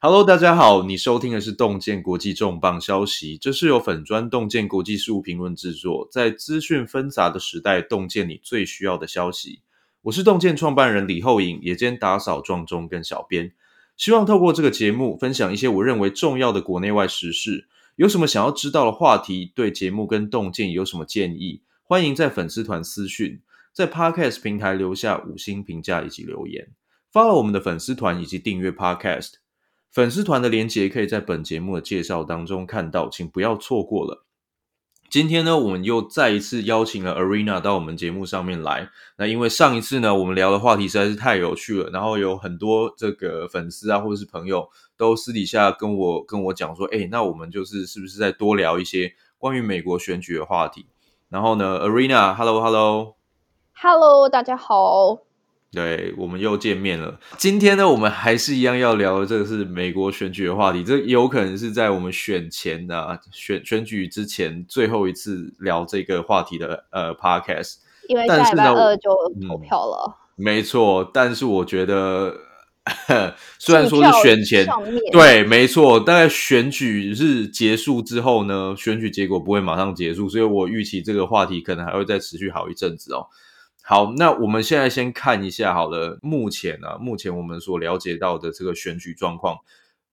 Hello，大家好，你收听的是洞见国际重磅消息，这是由粉砖洞见国际事务评论制作，在资讯纷杂的时代，洞见你最需要的消息。我是洞见创办人李厚颖，也兼打扫撞钟跟小编，希望透过这个节目，分享一些我认为重要的国内外时事。有什么想要知道的话题，对节目跟洞见有什么建议，欢迎在粉丝团私讯，在 Podcast 平台留下五星评价以及留言，follow 我们的粉丝团以及订阅 Podcast。粉丝团的连接可以在本节目的介绍当中看到，请不要错过了。今天呢，我们又再一次邀请了 Arena 到我们节目上面来。那因为上一次呢，我们聊的话题实在是太有趣了，然后有很多这个粉丝啊，或者是朋友都私底下跟我跟我讲说，哎，那我们就是是不是再多聊一些关于美国选举的话题？然后呢，Arena，Hello，Hello，Hello，大家好。对，我们又见面了。今天呢，我们还是一样要聊的，这个是美国选举的话题。这有可能是在我们选前的、啊、选选举之前最后一次聊这个话题的呃 podcast。因为下礼拜二就投票了。嗯、没错，但是我觉得，虽然说是选前，对，没错，大概选举日结束之后呢，选举结果不会马上结束，所以我预期这个话题可能还会再持续好一阵子哦。好，那我们现在先看一下好了。目前、啊，目前我们所了解到的这个选举状况，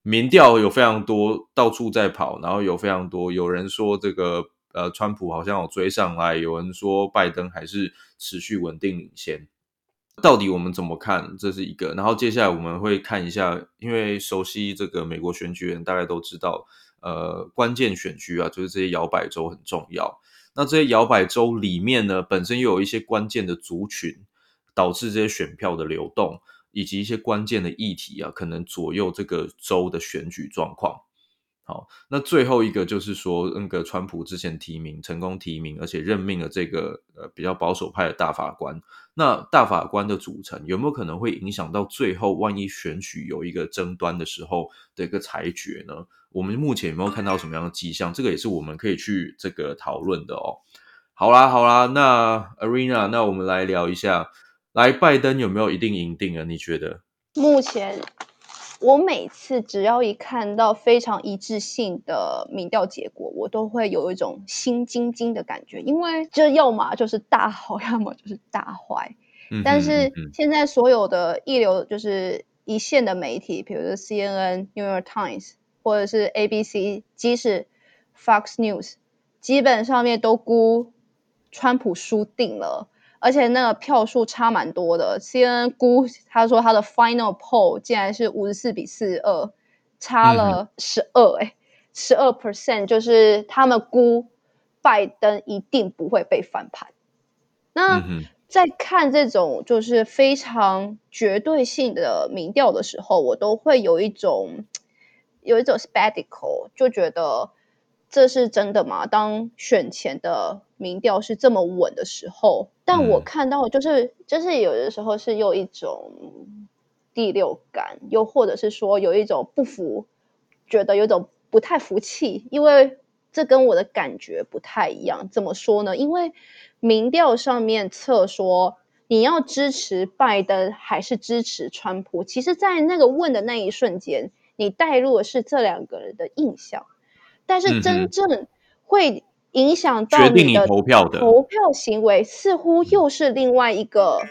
民调有非常多到处在跑，然后有非常多有人说这个呃，川普好像有追上来，有人说拜登还是持续稳定领先。到底我们怎么看？这是一个。然后接下来我们会看一下，因为熟悉这个美国选举人大概都知道，呃，关键选区啊，就是这些摇摆州很重要。那这些摇摆州里面呢，本身又有一些关键的族群，导致这些选票的流动，以及一些关键的议题啊，可能左右这个州的选举状况。好，那最后一个就是说，那个川普之前提名成功提名，而且任命了这个呃比较保守派的大法官。那大法官的组成有没有可能会影响到最后，万一选举有一个争端的时候的一个裁决呢？我们目前有没有看到什么样的迹象？这个也是我们可以去这个讨论的哦。好啦，好啦，那 Arena，那我们来聊一下，来拜登有没有一定赢定啊？你觉得？目前我每次只要一看到非常一致性的民调结果，我都会有一种心惊惊的感觉，因为这要么就是大好，要么就是大坏。嗯、但是现在所有的一流就是一线的媒体，比如说 CNN、New York Times。或者是 ABC，即使 Fox News，基本上面都估川普输定了，而且那个票数差蛮多的。CNN 估他说他的 Final Poll 竟然是五十四比四十二，差了十二哎，十二 percent，就是他们估拜登一定不会被翻盘。那在看这种就是非常绝对性的民调的时候，我都会有一种。有一种 spectacle 就觉得这是真的吗？当选前的民调是这么稳的时候，但我看到就是就是有的时候是有一种第六感，又或者是说有一种不服，觉得有一种不太服气，因为这跟我的感觉不太一样。怎么说呢？因为民调上面测说你要支持拜登还是支持川普，其实，在那个问的那一瞬间。你带入的是这两个人的印象，但是真正会影响到你的投票的投票行为，似乎又是另外一个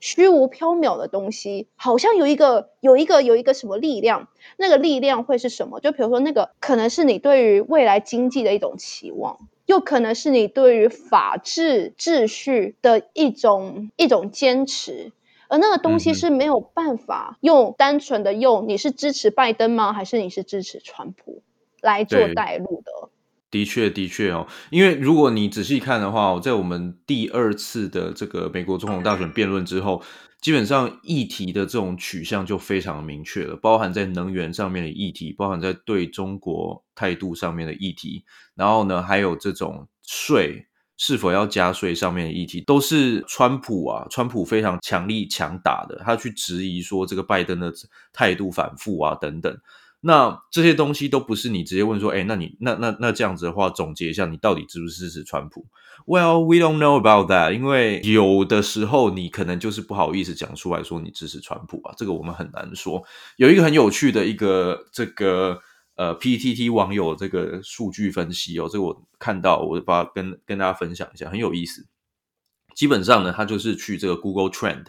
虚无缥缈的东西。好像有一个有一个有一个什么力量，那个力量会是什么？就比如说，那个可能是你对于未来经济的一种期望，又可能是你对于法治秩序的一种一种坚持。而那个东西是没有办法用单纯的用你是支持拜登吗？还是你是支持川普来做带入的？的确，的确哦，因为如果你仔细看的话，在我们第二次的这个美国总统大选辩论之后，基本上议题的这种取向就非常明确了，包含在能源上面的议题，包含在对中国态度上面的议题，然后呢，还有这种税。是否要加税上面的议题，都是川普啊，川普非常强力强打的，他去质疑说这个拜登的态度反复啊等等。那这些东西都不是你直接问说，哎，那你那那那这样子的话，总结一下，你到底支不支持川普？Well, we don't know about that，因为有的时候你可能就是不好意思讲出来说你支持川普啊，这个我们很难说。有一个很有趣的一个这个呃 PTT 网友这个数据分析哦，这个我看到，我把跟跟大家分享一下，很有意思。基本上呢，他就是去这个 Google Trend。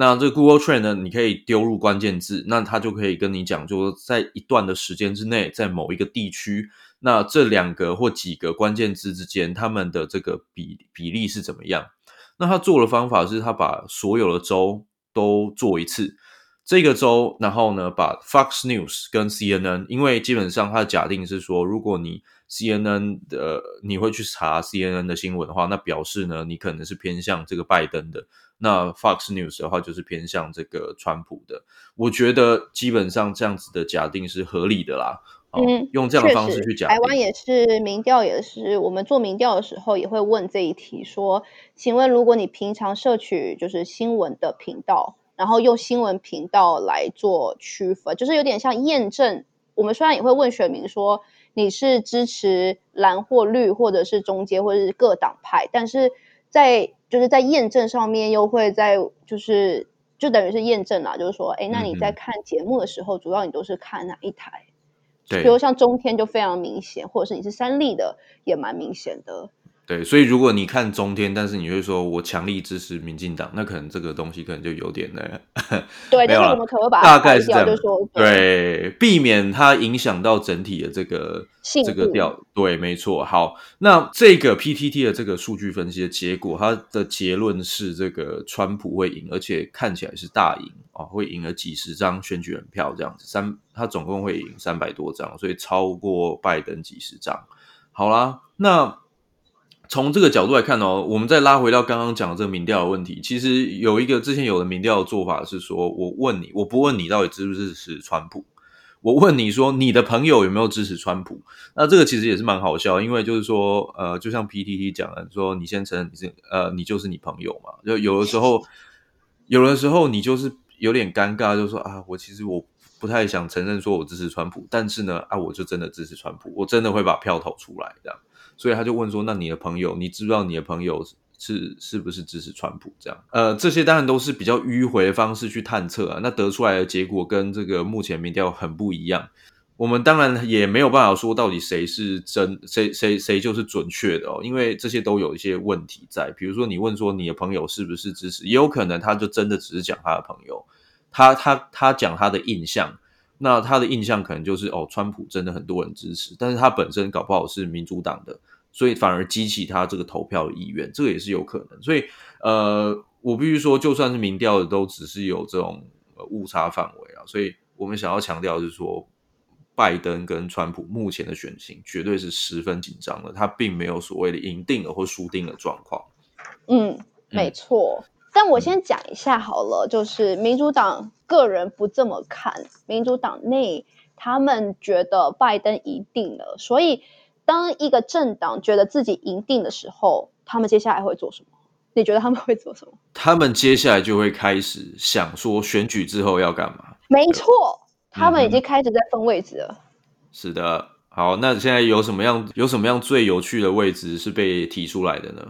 那这个 Google Trend 呢，你可以丢入关键字，那它就可以跟你讲，就说在一段的时间之内，在某一个地区，那这两个或几个关键字之间，他们的这个比比例是怎么样？那他做的方法是，他把所有的州都做一次，这个州，然后呢，把 Fox News 跟 CNN，因为基本上他的假定是说，如果你 CNN 的你会去查 CNN 的新闻的话，那表示呢，你可能是偏向这个拜登的。那 Fox News 的话就是偏向这个川普的，我觉得基本上这样子的假定是合理的啦。嗯，用这样的方式去讲。台湾也是民调，也是我们做民调的时候也会问这一题，说，请问如果你平常摄取就是新闻的频道，然后用新闻频道来做区分，就是有点像验证。我们虽然也会问选民说你是支持蓝或绿，或者是中间，或者是各党派，但是在就是在验证上面，又会在就是就等于是验证啦，就是说，哎，那你在看节目的时候，嗯、主要你都是看哪一台？对，比如像中天就非常明显，或者是你是三立的，也蛮明显的。对，所以如果你看中天，但是你会说我强力支持民进党，那可能这个东西可能就有点呢。对，就是我们可能把大概是这样，就是说对，对，避免它影响到整体的这个这个调。对，没错。好，那这个 PTT 的这个数据分析的结果，它的结论是这个川普会赢，而且看起来是大赢啊，会赢了几十张选举人票这样子，三他总共会赢三百多张，所以超过拜登几十张。好啦，那。从这个角度来看哦，我们再拉回到刚刚讲的这个民调的问题，其实有一个之前有的民调的做法是说，我问你，我不问你到底支不支持川普，我问你说你的朋友有没有支持川普？那这个其实也是蛮好笑，因为就是说，呃，就像 PTT 讲的，说你先承认你是，呃，你就是你朋友嘛，就有的时候，有的时候你就是有点尴尬，就说啊，我其实我不太想承认说我支持川普，但是呢，啊，我就真的支持川普，我真的会把票投出来这样。所以他就问说：“那你的朋友，你知不知道你的朋友是是不是支持川普？这样，呃，这些当然都是比较迂回的方式去探测啊。那得出来的结果跟这个目前民调很不一样。我们当然也没有办法说到底谁是真，谁谁谁就是准确的哦，因为这些都有一些问题在。比如说，你问说你的朋友是不是支持，也有可能他就真的只是讲他的朋友，他他他讲他的印象。”那他的印象可能就是哦，川普真的很多人支持，但是他本身搞不好是民主党的，所以反而激起他这个投票的意愿，这个也是有可能。所以呃，我必须说，就算是民调的，都只是有这种误差范围啊。所以我们想要强调的是说，拜登跟川普目前的选情绝对是十分紧张的，他并没有所谓的赢定了或输定了状况。嗯，没错。嗯但我先讲一下好了，就是民主党个人不这么看，民主党内他们觉得拜登赢定了，所以当一个政党觉得自己赢定的时候，他们接下来会做什么？你觉得他们会做什么？他们接下来就会开始想说选举之后要干嘛？没错，他们已经开始在分位置了。嗯。是的，好，那现在有什么样有什么样最有趣的位置是被提出来的呢？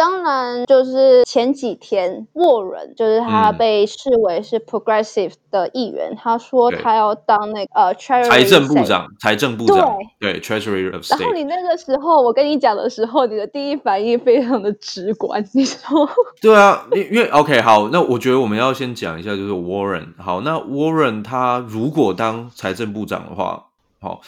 当然，就是前几天，沃伦就是他被视为是 progressive 的议员，嗯、他说他要当那个呃财政部长，财政部长对，对 Treasury of State。然后你那个时候，我跟你讲的时候，你的第一反应非常的直观，你说？对啊，因因为 OK 好，那我觉得我们要先讲一下，就是 Warren。好，那 Warren 他如果当财政部长的话，好。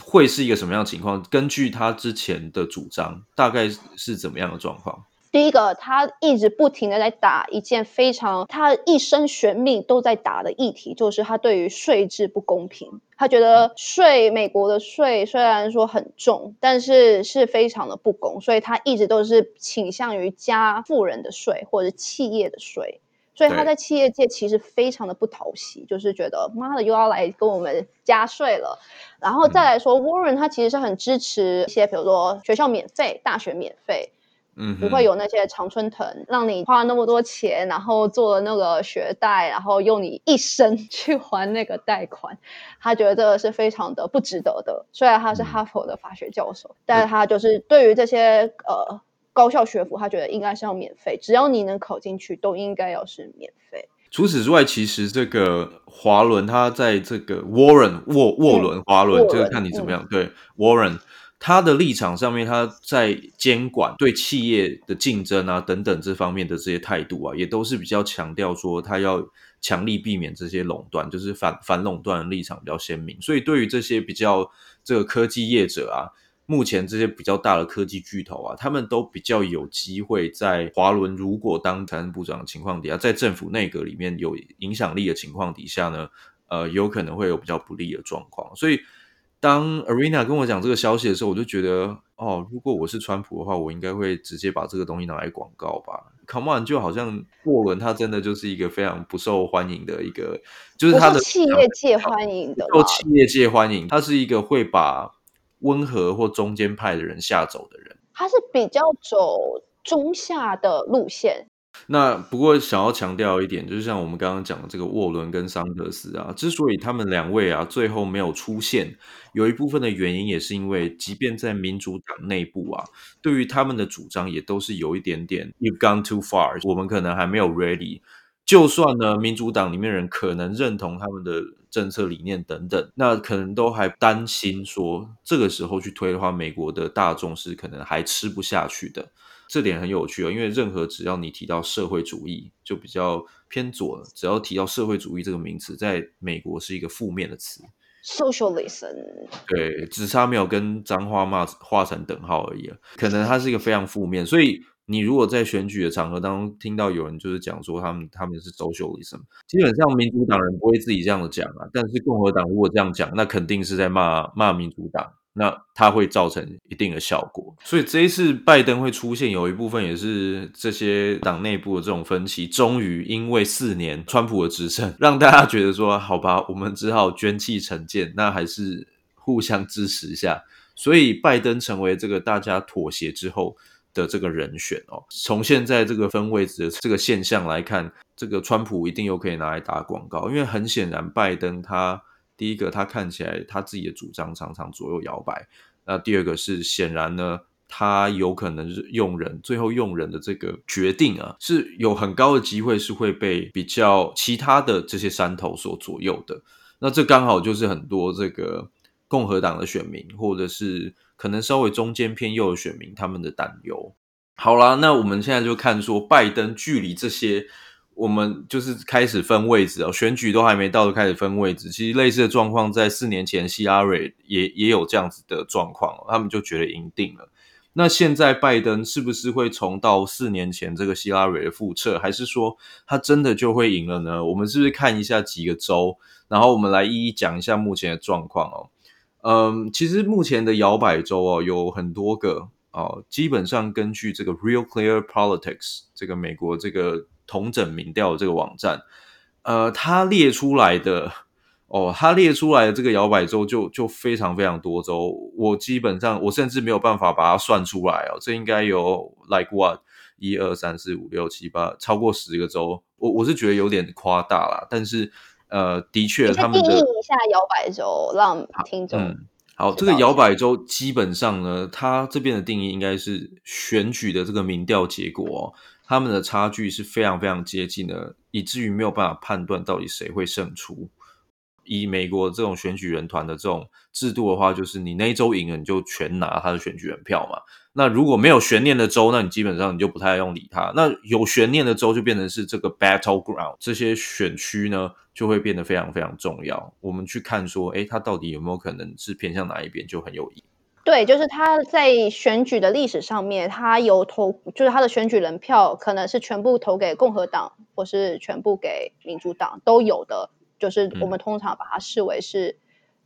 会是一个什么样的情况？根据他之前的主张，大概是怎么样的状况？第一个，他一直不停的在打一件非常他一生悬命都在打的议题，就是他对于税制不公平。他觉得税，美国的税虽然说很重，但是是非常的不公，所以他一直都是倾向于加富人的税或者企业的税。所以他在企业界其实非常的不讨喜，就是觉得妈的又要来跟我们加税了。然后再来说，Warren 他其实是很支持一些，比如说学校免费、大学免费。嗯，不会有那些常春藤让你花那么多钱，然后做了那个学贷，然后用你一生 去还那个贷款。他觉得这个是非常的不值得的。虽然他是哈佛的法学教授，嗯、但是他就是对于这些呃高校学府，他觉得应该是要免费，只要你能考进去，都应该要是免费。除此之外，其实这个华伦他在这个 Warren 沃沃伦华伦，这个看你怎么样。嗯、对 Warren。他的立场上面，他在监管对企业的竞争啊等等这方面的这些态度啊，也都是比较强调说他要强力避免这些垄断，就是反反垄断的立场比较鲜明。所以对于这些比较这个科技业者啊，目前这些比较大的科技巨头啊，他们都比较有机会在华伦如果当财政部长的情况底下，在政府内阁里面有影响力的情况底下呢，呃，有可能会有比较不利的状况，所以。当 Arena 跟我讲这个消息的时候，我就觉得，哦，如果我是川普的话，我应该会直接把这个东西拿来广告吧。Come on，就好像沃伦他真的就是一个非常不受欢迎的一个，就是他的企业界欢迎的，受企业界欢迎。他是一个会把温和或中间派的人下走的人。他是比较走中下的路线。那不过想要强调一点，就是像我们刚刚讲的这个沃伦跟桑德斯啊，之所以他们两位啊最后没有出现，有一部分的原因也是因为，即便在民主党内部啊，对于他们的主张也都是有一点点 You've gone too far，我们可能还没有 ready。就算呢，民主党里面人可能认同他们的政策理念等等，那可能都还担心说，这个时候去推的话，美国的大众是可能还吃不下去的。这点很有趣哦，因为任何只要你提到社会主义，就比较偏左了。只要提到社会主义这个名词，在美国是一个负面的词，socialism。对，只差没有跟脏话骂画成等号而已了。可能它是一个非常负面，所以你如果在选举的场合当中听到有人就是讲说他们他们是 socialism，基本上民主党人不会自己这样子讲啊。但是共和党如果这样讲，那肯定是在骂骂民主党。那它会造成一定的效果，所以这一次拜登会出现，有一部分也是这些党内部的这种分歧，终于因为四年川普的执政，让大家觉得说，好吧，我们只好捐弃成见，那还是互相支持一下，所以拜登成为这个大家妥协之后的这个人选哦。从现在这个分位置的这个现象来看，这个川普一定又可以拿来打广告，因为很显然拜登他。第一个，他看起来他自己的主张常常左右摇摆。那第二个是显然呢，他有可能是用人，最后用人的这个决定啊，是有很高的机会是会被比较其他的这些山头所左右的。那这刚好就是很多这个共和党的选民，或者是可能稍微中间偏右的选民他们的担忧。好啦，那我们现在就看说拜登距离这些。我们就是开始分位置哦，选举都还没到就开始分位置。其实类似的状况在四年前希拉蕊也也有这样子的状况，他们就觉得赢定了。那现在拜登是不是会重到四年前这个希拉蕊的复测，还是说他真的就会赢了呢？我们是不是看一下几个州，然后我们来一一讲一下目前的状况哦。嗯，其实目前的摇摆州哦有很多个哦，基本上根据这个 Real Clear Politics 这个美国这个。同整民调的这个网站，呃，它列出来的哦，它列出来的这个摇摆州就就非常非常多州，我基本上我甚至没有办法把它算出来哦，这应该有 like what 一二三四五六七八超过十个州，我我是觉得有点夸大啦，但是呃，的确他们的定义一下摇摆州，让听众嗯，好，这个摇摆州基本上呢，它这边的定义应该是选举的这个民调结果哦。他们的差距是非常非常接近的，以至于没有办法判断到底谁会胜出。以美国这种选举人团的这种制度的话，就是你那一周赢了，你就全拿他的选举人票嘛。那如果没有悬念的州，那你基本上你就不太用理它。那有悬念的州就变成是这个 battleground，这些选区呢就会变得非常非常重要。我们去看说，诶，它到底有没有可能是偏向哪一边，就很有意义。对，就是他在选举的历史上面，他有投，就是他的选举人票可能是全部投给共和党，或是全部给民主党都有的，就是我们通常把它视为是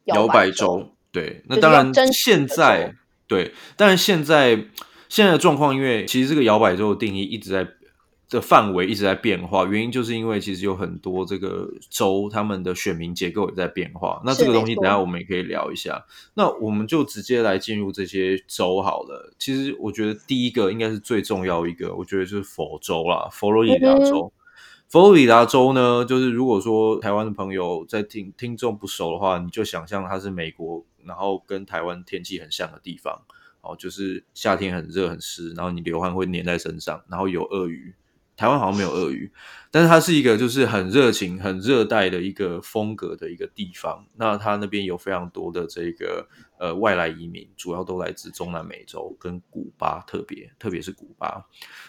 摇摆州。嗯、对，那当然现在对，但是现在现在的状况，因为其实这个摇摆州的定义一直在的范围一直在变化，原因就是因为其实有很多这个州他们的选民结构也在变化。那这个东西等下我们也可以聊一下。那我们就直接来进入这些州好了。其实我觉得第一个应该是最重要一个，我觉得就是佛州啦，佛罗里达州。嗯、佛罗里达州呢，就是如果说台湾的朋友在听听众不熟的话，你就想象它是美国，然后跟台湾天气很像的地方。哦，就是夏天很热很湿，然后你流汗会粘在身上，然后有鳄鱼。台湾好像没有鳄鱼，但是它是一个就是很热情、很热带的一个风格的一个地方。那它那边有非常多的这个呃外来移民，主要都来自中南美洲跟古巴，特别特别是古巴。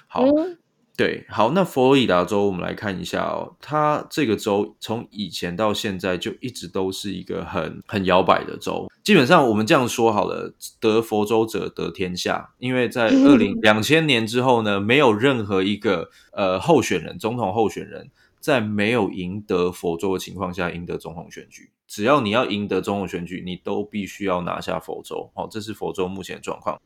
好。嗯对，好，那佛罗里达州我们来看一下哦，它这个州从以前到现在就一直都是一个很很摇摆的州。基本上我们这样说好了，得佛州者得天下，因为在二零 两千年之后呢，没有任何一个呃候选人，总统候选人，在没有赢得佛州的情况下赢得总统选举。只要你要赢得总统选举，你都必须要拿下佛州。好，这是佛州目前的状况。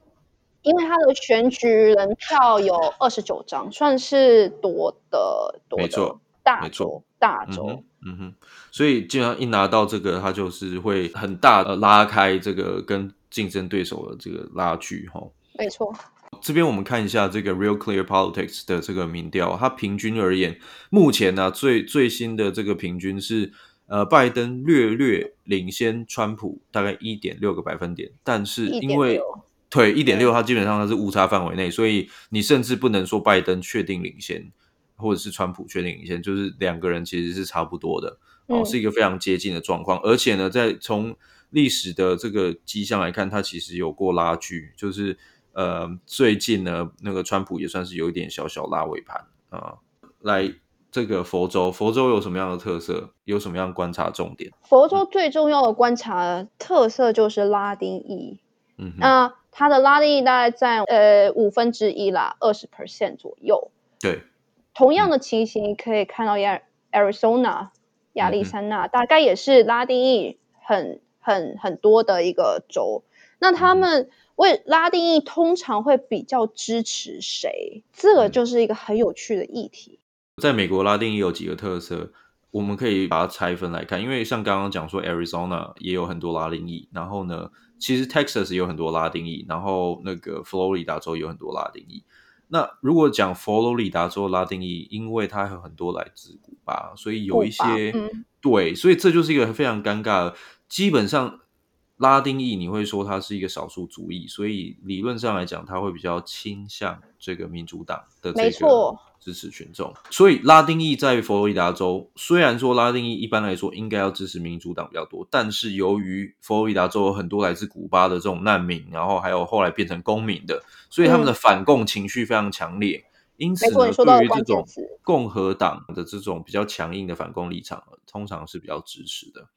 因为他的选举人票有二十九张，算是多的多的，没错，大州大州，嗯，嗯哼，所以基本上一拿到这个，他就是会很大的拉开这个跟竞争对手的这个拉距，哈，没错。这边我们看一下这个 Real Clear Politics 的这个民调，它平均而言，目前呢，啊，最最新的这个平均是呃拜登略略领先川普大概一点六个百分点，但是因为对，一点六，它基本上它是误差范围内，所以你甚至不能说拜登确定领先，或者是川普确定领先，就是两个人其实是差不多的，哦，是一个非常接近的状况。而且呢，在从历史的这个迹象来看，它其实有过拉锯，就是呃，最近呢，那个川普也算是有一点小小拉尾盘啊。来，这个佛州，佛州有什么样的特色？有什么样的观察重点？佛州最重要的观察特色就是拉丁裔，嗯，那。它的拉丁裔大概占呃五分之一啦，二十 percent 左右。对，同样的情形可以看到亚 Arizona 亚利桑那，大概也是拉丁裔很很很多的一个州。那他们为拉丁裔通常会比较支持谁？这个就是一个很有趣的议题。在美国，拉丁裔有几个特色，我们可以把它拆分来看。因为像刚刚讲说，Arizona 也有很多拉丁裔，然后呢，其实 Texas 有很多拉丁裔，然后那个佛罗里达州有很多拉丁裔。那如果讲佛罗里达州拉丁裔，因为它有很多来自古巴，所以有一些、嗯、对，所以这就是一个非常尴尬的。基本上拉丁裔你会说它是一个少数族裔，所以理论上来讲，它会比较倾向这个民主党的这个。支持群众，所以拉丁裔在佛罗里达州，虽然说拉丁裔一般来说应该要支持民主党比较多，但是由于佛罗里达州有很多来自古巴的这种难民，然后还有后来变成公民的，所以他们的反共情绪非常强烈。嗯、因此呢，对于这种共和党的这种比较强硬的反共立场，通常是比较支持的。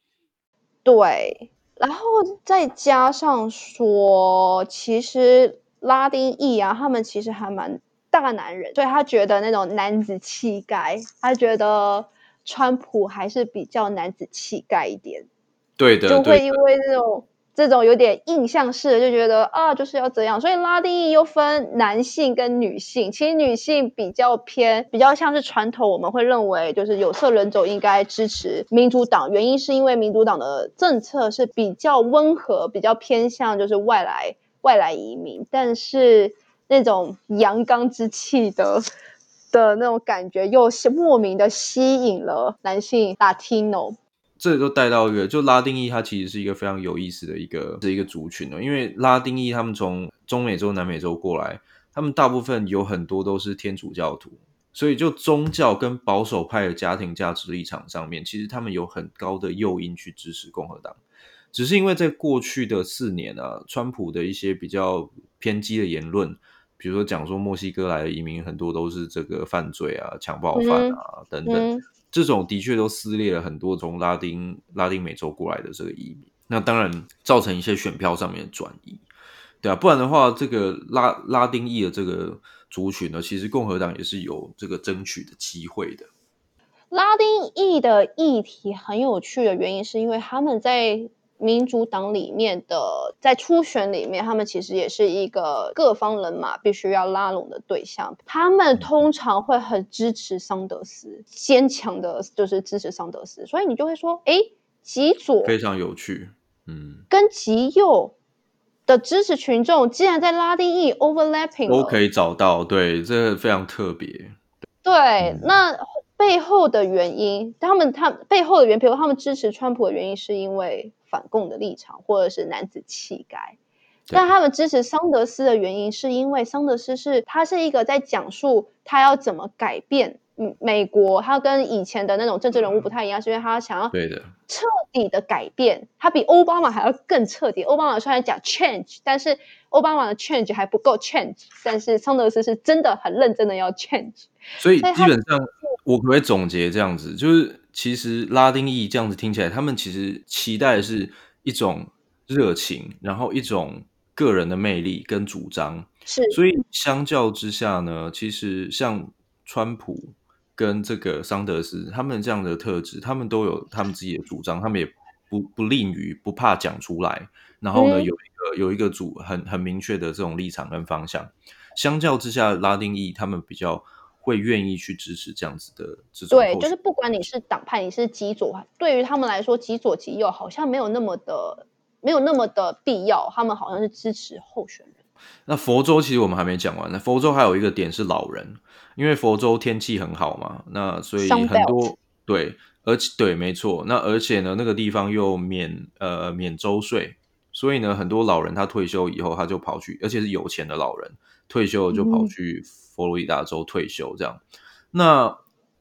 对，然后再加上说，其实拉丁裔啊，他们其实还蛮。大男人，所以他觉得那种男子气概，他觉得川普还是比较男子气概一点。对的，就会因为这种这种有点印象式的，就觉得啊，就是要这样。所以拉丁裔又分男性跟女性，其实女性比较偏，比较像是传统，我们会认为就是有色人种应该支持民主党，原因是因为民主党的政策是比较温和，比较偏向就是外来外来移民，但是。那种阳刚之气的的那种感觉，又莫名的吸引了男性 Latino。这都带到一个，就拉丁裔，它其实是一个非常有意思的一个的一个族群哦。因为拉丁裔他们从中美洲、南美洲过来，他们大部分有很多都是天主教徒，所以就宗教跟保守派的家庭价值立场上面，其实他们有很高的诱因去支持共和党。只是因为在过去的四年啊，川普的一些比较偏激的言论。比如说讲说墨西哥来的移民很多都是这个犯罪啊、强暴犯啊、嗯、等等、嗯，这种的确都撕裂了很多从拉丁拉丁美洲过来的这个移民，那当然造成一些选票上面的转移，对啊，不然的话，这个拉拉丁裔的这个族群呢，其实共和党也是有这个争取的机会的。拉丁裔的议题很有趣的原因，是因为他们在民主党里面的在初选里面，他们其实也是一个各方人马必须要拉拢的对象。他们通常会很支持桑德斯，坚强的就是支持桑德斯。所以你就会说，哎，极左非常有趣，嗯，跟极右的支持群众，竟然在拉丁裔 overlapping 都可以找到，对，这非常特别。对，嗯、那。背后的原因，他们他背后的原因，比如他们支持川普的原因，是因为反共的立场，或者是男子气概。但他们支持桑德斯的原因，是因为桑德斯是他是一个在讲述他要怎么改变嗯美国，他跟以前的那种政治人物不太一样，是因为他想要对的彻底的改变，他比奥巴马还要更彻底。奥巴马虽然讲 change，但是奥巴马的 change 还不够 change，但是桑德斯是真的很认真的要 change。所以基本上。我可不可以总结这样子，就是其实拉丁裔这样子听起来，他们其实期待的是一种热情，然后一种个人的魅力跟主张。是，所以相较之下呢，其实像川普跟这个桑德斯，他们这样的特质，他们都有他们自己的主张，他们也不不吝于不怕讲出来。然后呢，嗯、有一个有一个主很很明确的这种立场跟方向。相较之下，拉丁裔他们比较。会愿意去支持这样子的这种对，就是不管你是党派，你是极左，对于他们来说，极左极右好像没有那么的没有那么的必要，他们好像是支持候选人。那佛州其实我们还没讲完，那佛州还有一个点是老人，因为佛州天气很好嘛，那所以很多对，而且对，没错，那而且呢，那个地方又免呃免州税，所以呢，很多老人他退休以后他就跑去，而且是有钱的老人退休就跑去。佛罗里达州退休这样，那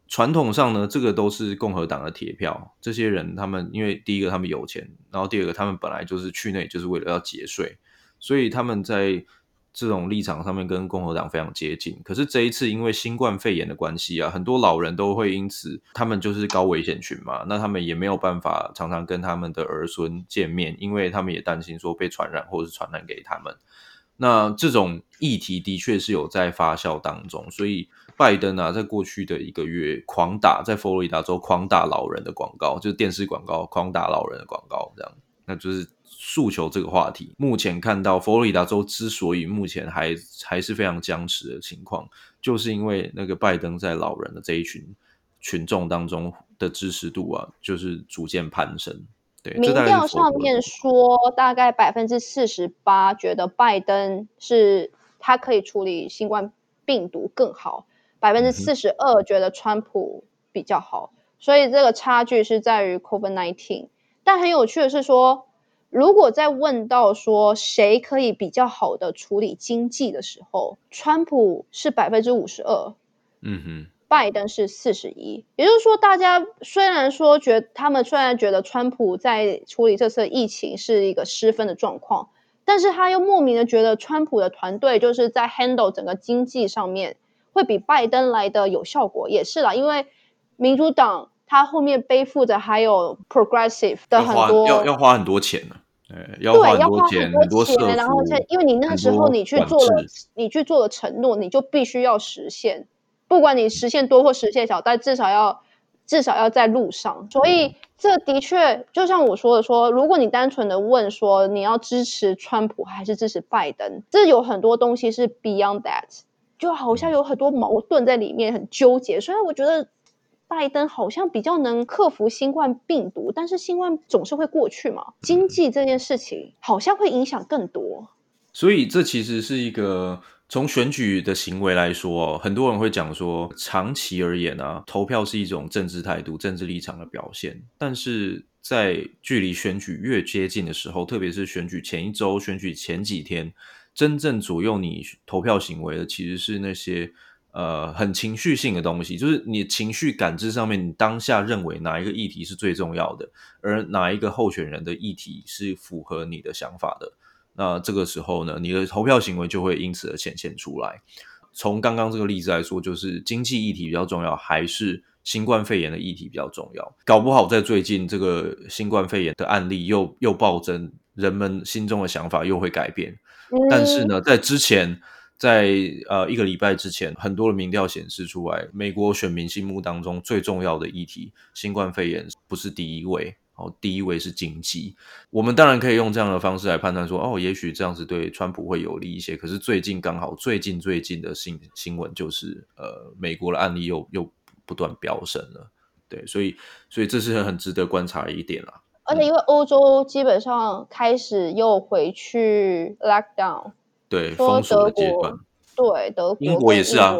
传统上呢，这个都是共和党的铁票。这些人他们因为第一个他们有钱，然后第二个他们本来就是去那就是为了要节税，所以他们在这种立场上面跟共和党非常接近。可是这一次因为新冠肺炎的关系啊，很多老人都会因此他们就是高危险群嘛，那他们也没有办法常常跟他们的儿孙见面，因为他们也担心说被传染或者是传染给他们。那这种议题的确是有在发酵当中，所以拜登啊，在过去的一个月狂打在佛罗里达州狂打老人的广告，就是电视广告狂打老人的广告，这样，那就是诉求这个话题。目前看到佛罗里达州之所以目前还还是非常僵持的情况，就是因为那个拜登在老人的这一群群众当中的支持度啊，就是逐渐攀升。民调上面说，大概百分之四十八觉得拜登是他可以处理新冠病毒更好，百分之四十二觉得川普比较好，所以这个差距是在于 COVID-19。但很有趣的是说，如果在问到说谁可以比较好的处理经济的时候，川普是百分之五十二。嗯哼。拜登是四十一，也就是说，大家虽然说觉得他们虽然觉得川普在处理这次疫情是一个失分的状况，但是他又莫名的觉得川普的团队就是在 handle 整个经济上面会比拜登来的有效果，也是啦，因为民主党他后面背负着还有 progressive 的很多要要花很多钱呢，对，要花很多钱，很多钱，然后因为你那时候你去做了你去做了承诺，你就必须要实现。不管你实现多或实现少，但至少要至少要在路上。所以这的确就像我说的说，说如果你单纯的问说你要支持川普还是支持拜登，这有很多东西是 beyond that，就好像有很多矛盾在里面，很纠结。所以我觉得拜登好像比较能克服新冠病毒，但是新冠总是会过去嘛。经济这件事情好像会影响更多。所以这其实是一个。从选举的行为来说，很多人会讲说，长期而言啊，投票是一种政治态度、政治立场的表现。但是在距离选举越接近的时候，特别是选举前一周、选举前几天，真正左右你投票行为的，其实是那些呃很情绪性的东西，就是你情绪感知上面，你当下认为哪一个议题是最重要的，而哪一个候选人的议题是符合你的想法的。那这个时候呢，你的投票行为就会因此而显现出来。从刚刚这个例子来说，就是经济议题比较重要，还是新冠肺炎的议题比较重要？搞不好在最近这个新冠肺炎的案例又又暴增，人们心中的想法又会改变。但是呢，在之前，在呃一个礼拜之前，很多的民调显示出来，美国选民心目当中最重要的议题，新冠肺炎不是第一位。哦，第一位是经济。我们当然可以用这样的方式来判断说，哦，也许这样子对川普会有利一些。可是最近刚好最近最近的新新闻就是，呃，美国的案例又又不断飙升了。对，所以所以这是很值得观察的一点啦。而且因为欧洲基本上开始又回去 lockdown，对，封锁的阶段。对，德国、英国也是啊。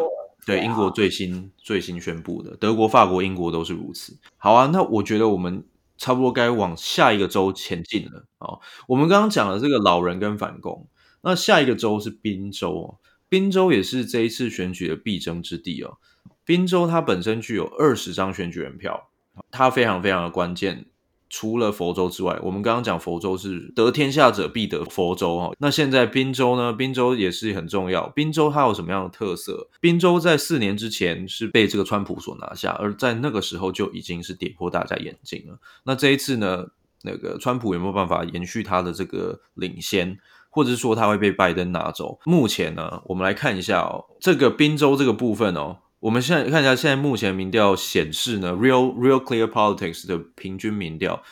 对，英国最新最新宣布的，德国、法国、英国都是如此。好啊，那我觉得我们差不多该往下一个州前进了。哦，我们刚刚讲了这个老人跟反攻，那下一个州是宾州哦，宾州也是这一次选举的必争之地哦。宾州它本身具有二十张选举人票，它非常非常的关键。除了佛州之外，我们刚刚讲佛州是得天下者必得佛州哈。那现在宾州呢？宾州也是很重要。宾州它有什么样的特色？宾州在四年之前是被这个川普所拿下，而在那个时候就已经是跌破大家眼镜了。那这一次呢？那个川普有没有办法延续他的这个领先，或者是说他会被拜登拿走？目前呢，我们来看一下哦，这个宾州这个部分哦。我们现在看一下，现在目前民调显示呢，Real Real Clear Politics 的平均民调，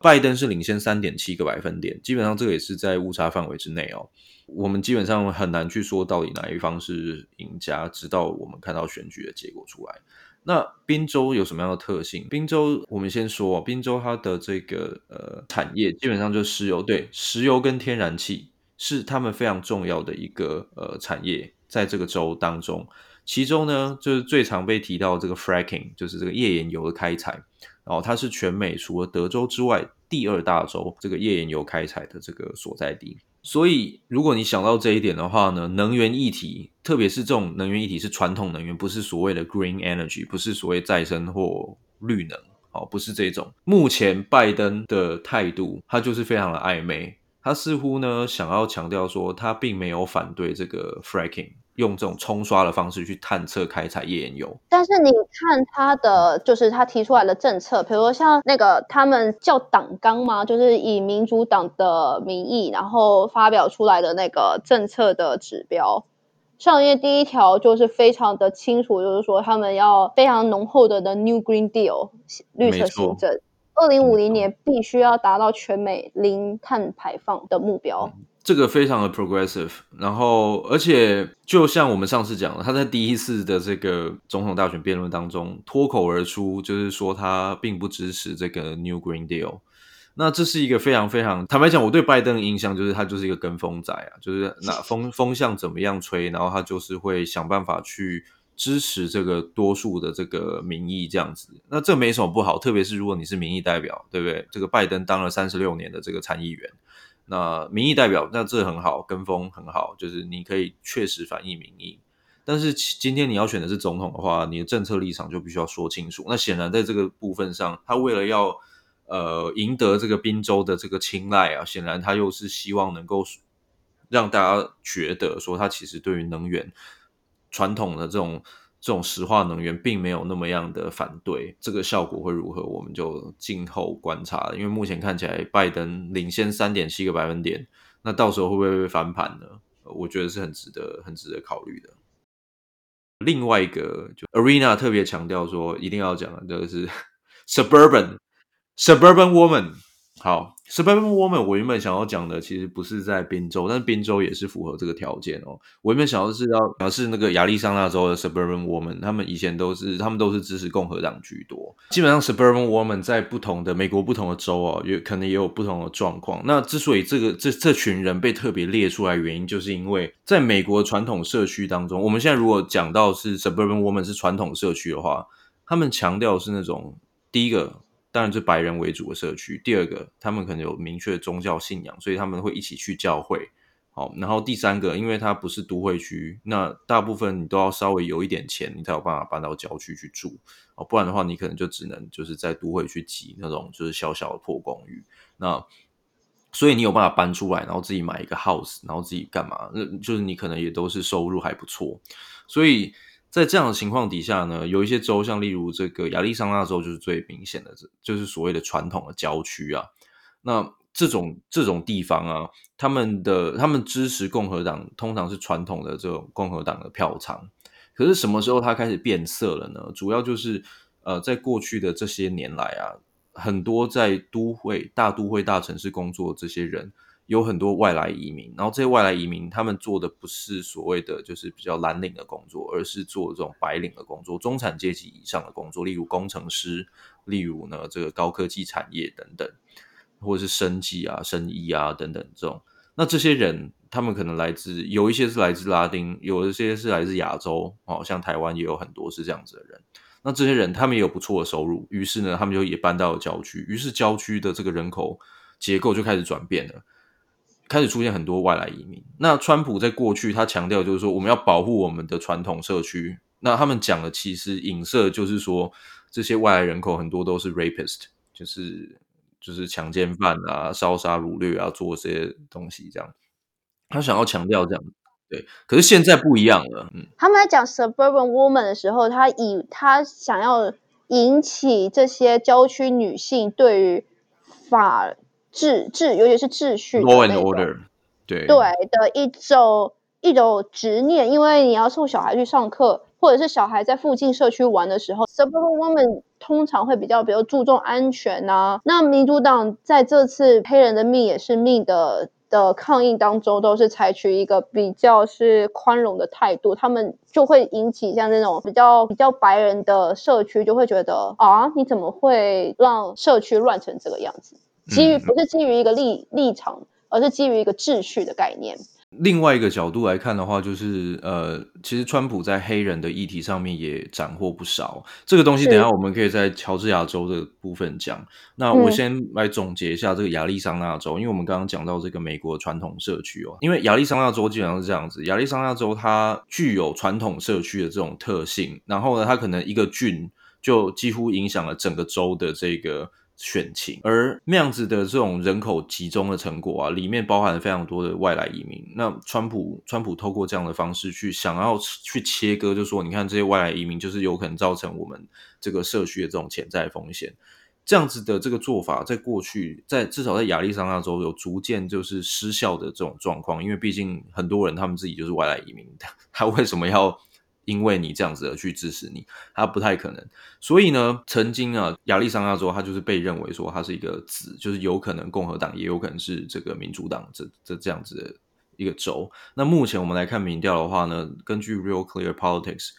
拜登是领先三点七个百分点，基本上这个也是在误差范围之内哦。我们基本上很难去说到底哪一方是赢家，直到我们看到选举的结果出来。那宾州有什么样的特性？宾州我们先说，宾州它的这个呃产业基本上就是石油，对，石油跟天然气是他们非常重要的一个呃产业，在这个州当中。其中呢，就是最常被提到这个 fracking，就是这个页岩油的开采，然后它是全美除了德州之外第二大州，这个页岩油开采的这个所在地。所以，如果你想到这一点的话呢，能源议题，特别是这种能源议题是传统能源，不是所谓的 green energy，不是所谓再生或绿能，哦，不是这种。目前拜登的态度，他就是非常的暧昧，他似乎呢想要强调说，他并没有反对这个 fracking。用这种冲刷的方式去探测开采页岩油，但是你看他的，就是他提出来的政策，比如说像那个他们叫党纲嘛，就是以民主党的名义，然后发表出来的那个政策的指标，上页第一条就是非常的清楚，就是说他们要非常浓厚的的 New Green Deal 绿色新政，二零五零年必须要达到全美零碳排放的目标。嗯这个非常的 progressive，然后而且就像我们上次讲的，他在第一次的这个总统大选辩论当中脱口而出，就是说他并不支持这个 New Green Deal。那这是一个非常非常坦白讲，我对拜登的印象就是他就是一个跟风仔啊，就是那风风向怎么样吹，然后他就是会想办法去支持这个多数的这个民意这样子。那这没什么不好，特别是如果你是民意代表，对不对？这个拜登当了三十六年的这个参议员。那民意代表，那这很好，跟风很好，就是你可以确实反映民意。但是今天你要选的是总统的话，你的政策立场就必须要说清楚。那显然在这个部分上，他为了要呃赢得这个宾州的这个青睐啊，显然他又是希望能够让大家觉得说他其实对于能源传统的这种。这种石化能源并没有那么样的反对，这个效果会如何，我们就静候观察。因为目前看起来，拜登领先三点七个百分点，那到时候会不会被翻盘呢？我觉得是很值得、很值得考虑的。另外一个，就 Arena 特别强调说，一定要讲的就是 Suburban Suburban Woman。好，Suburban Woman，我原本想要讲的其实不是在宾州，但是宾州也是符合这个条件哦。我原本想要是要讲是那个亚利桑那州的 Suburban Woman，他们以前都是他们都是支持共和党居多。基本上 Suburban Woman 在不同的美国不同的州哦，也可能也有不同的状况。那之所以这个这这群人被特别列出来，原因就是因为在美国传统社区当中，我们现在如果讲到是 Suburban Woman 是传统社区的话，他们强调是那种第一个。当然是白人为主的社区。第二个，他们可能有明确的宗教信仰，所以他们会一起去教会。好，然后第三个，因为它不是都会区，那大部分你都要稍微有一点钱，你才有办法搬到郊区去住。哦，不然的话，你可能就只能就是在都会去挤那种就是小小的破公寓。那所以你有办法搬出来，然后自己买一个 house，然后自己干嘛？那就是你可能也都是收入还不错，所以。在这样的情况底下呢，有一些州，像例如这个亚利桑那州，就是最明显的，这就是所谓的传统的郊区啊。那这种这种地方啊，他们的他们支持共和党，通常是传统的这种共和党的票仓。可是什么时候它开始变色了呢？主要就是呃，在过去的这些年来啊，很多在都会、大都会、大城市工作的这些人，有很多外来移民。然后这些外来移民，他们做的不是所谓的就是比较蓝领的工作，而是做这种白领的工作，中产阶级以上的工作，例如工程师，例如呢这个高科技产业等等，或者是生计啊、生医啊等等这种。那这些人，他们可能来自有一些是来自拉丁，有一些是来自亚洲，哦，像台湾也有很多是这样子的人。那这些人他们也有不错的收入，于是呢，他们就也搬到了郊区，于是郊区的这个人口结构就开始转变了，开始出现很多外来移民。那川普在过去他强调就是说，我们要保护我们的传统社区。那他们讲的其实影射就是说，这些外来人口很多都是 rapist，就是。就是强奸犯啊，烧杀掳掠啊，做这些东西这样，他想要强调这样，对。可是现在不一样了，嗯。他们在讲 suburban woman 的时候，他以他想要引起这些郊区女性对于法治治，尤其是秩序 law and order，对对的一种一种执念，因为你要送小孩去上课。或者是小孩在附近社区玩的时候，suburban woman 通常会比较比较注重安全呐、啊。那民主党在这次黑人的命也是命的的抗议当中，都是采取一个比较是宽容的态度，他们就会引起像这种比较比较白人的社区就会觉得啊，你怎么会让社区乱成这个样子？基于不是基于一个立立场，而是基于一个秩序的概念。另外一个角度来看的话，就是呃，其实川普在黑人的议题上面也斩获不少。这个东西等一下我们可以在乔治亚州的部分讲。那我先来总结一下这个亚利桑那州，因为我们刚刚讲到这个美国传统社区哦，因为亚利桑那州基本上是这样子，亚利桑那州它具有传统社区的这种特性，然后呢，它可能一个郡就几乎影响了整个州的这个。选情，而那样子的这种人口集中的成果啊，里面包含了非常多的外来移民。那川普，川普透过这样的方式去想要去切割，就说你看这些外来移民就是有可能造成我们这个社区的这种潜在风险。这样子的这个做法，在过去，在至少在亚利桑那州有逐渐就是失效的这种状况，因为毕竟很多人他们自己就是外来移民，他为什么要？因为你这样子而去支持你，他不太可能。所以呢，曾经啊，亚利桑那州他就是被认为说他是一个子，就是有可能共和党也有可能是这个民主党这这这样子的一个州。那目前我们来看民调的话呢，根据 Real Clear Politics，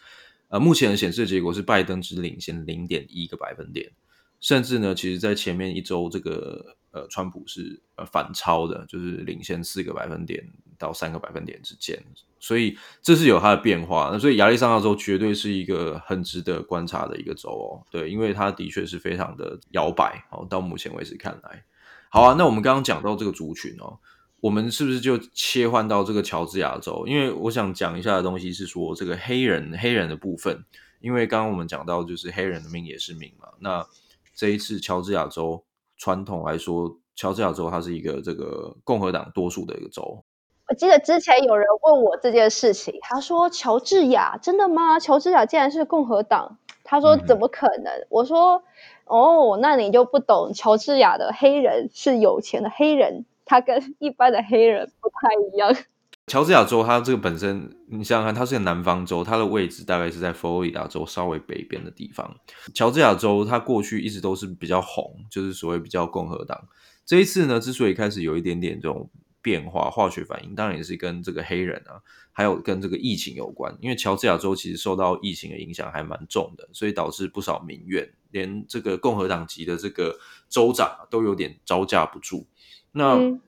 呃，目前的显示的结果是拜登只领先零点一个百分点。甚至呢，其实，在前面一周，这个呃，川普是呃反超的，就是领先四个百分点到三个百分点之间，所以这是有它的变化。那所以亚利桑那州绝对是一个很值得观察的一个州哦，对，因为它的确是非常的摇摆哦。到目前为止看来，好啊，那我们刚刚讲到这个族群哦，我们是不是就切换到这个乔治亚州？因为我想讲一下的东西是说，这个黑人黑人的部分，因为刚刚我们讲到就是黑人的命也是命嘛，那。这一次，乔治亚州传统来说，乔治亚州它是一个这个共和党多数的一个州。我记得之前有人问我这件事情，他说：“乔治亚真的吗？乔治亚竟然是共和党？”他说：“怎么可能？”嗯、我说：“哦，那你就不懂，乔治亚的黑人是有钱的黑人，他跟一般的黑人不太一样。”乔治亚州，它这个本身，你想想看，它是个南方州，它的位置大概是在佛罗里达州稍微北边的地方。乔治亚州它过去一直都是比较红，就是所谓比较共和党。这一次呢，之所以开始有一点点这种变化、化学反应，当然也是跟这个黑人啊，还有跟这个疫情有关。因为乔治亚州其实受到疫情的影响还蛮重的，所以导致不少民怨，连这个共和党籍的这个州长都有点招架不住。那。嗯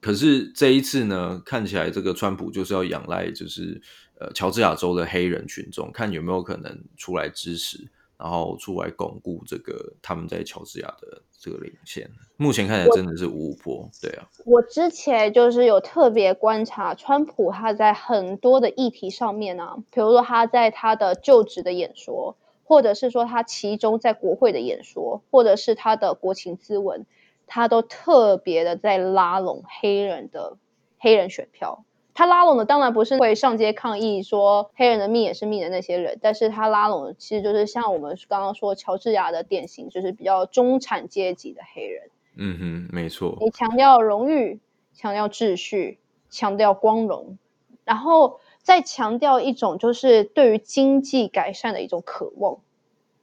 可是这一次呢，看起来这个川普就是要仰赖，就是呃乔治亚州的黑人群众，看有没有可能出来支持，然后出来巩固这个他们在乔治亚的这个领先。目前看起来真的是五五波，对啊。我之前就是有特别观察川普他在很多的议题上面啊，比如说他在他的就职的演说，或者是说他其中在国会的演说，或者是他的国情咨文。他都特别的在拉拢黑人的黑人选票，他拉拢的当然不是会上街抗议说黑人的命也是命的那些人，但是他拉拢的其实就是像我们刚刚说乔治亚的典型，就是比较中产阶级的黑人。嗯哼，没错。你强调荣誉，强调秩序，强调光荣，然后再强调一种就是对于经济改善的一种渴望，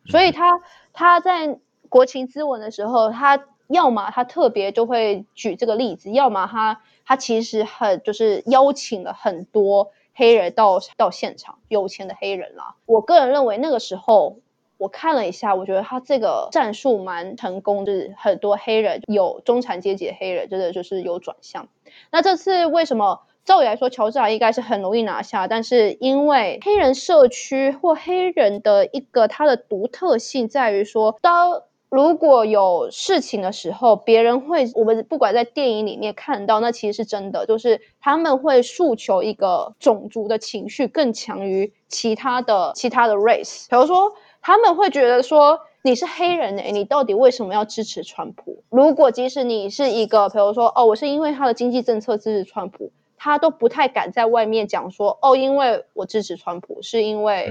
所以他他在。国情咨文的时候，他要么他特别就会举这个例子，要么他他其实很就是邀请了很多黑人到到现场，有钱的黑人啦。我个人认为那个时候。我看了一下，我觉得他这个战术蛮成功，就是很多黑人有中产阶级的黑人，真的就是有转向。那这次为什么？照理来说，乔治亚应该是很容易拿下，但是因为黑人社区或黑人的一个它的独特性在于说，当如果有事情的时候，别人会，我们不管在电影里面看到，那其实是真的，就是他们会诉求一个种族的情绪更强于其他的其他的 race，比如说。他们会觉得说，你是黑人诶，你到底为什么要支持川普？如果即使你是一个，比如说哦，我是因为他的经济政策支持川普，他都不太敢在外面讲说哦，因为我支持川普是因为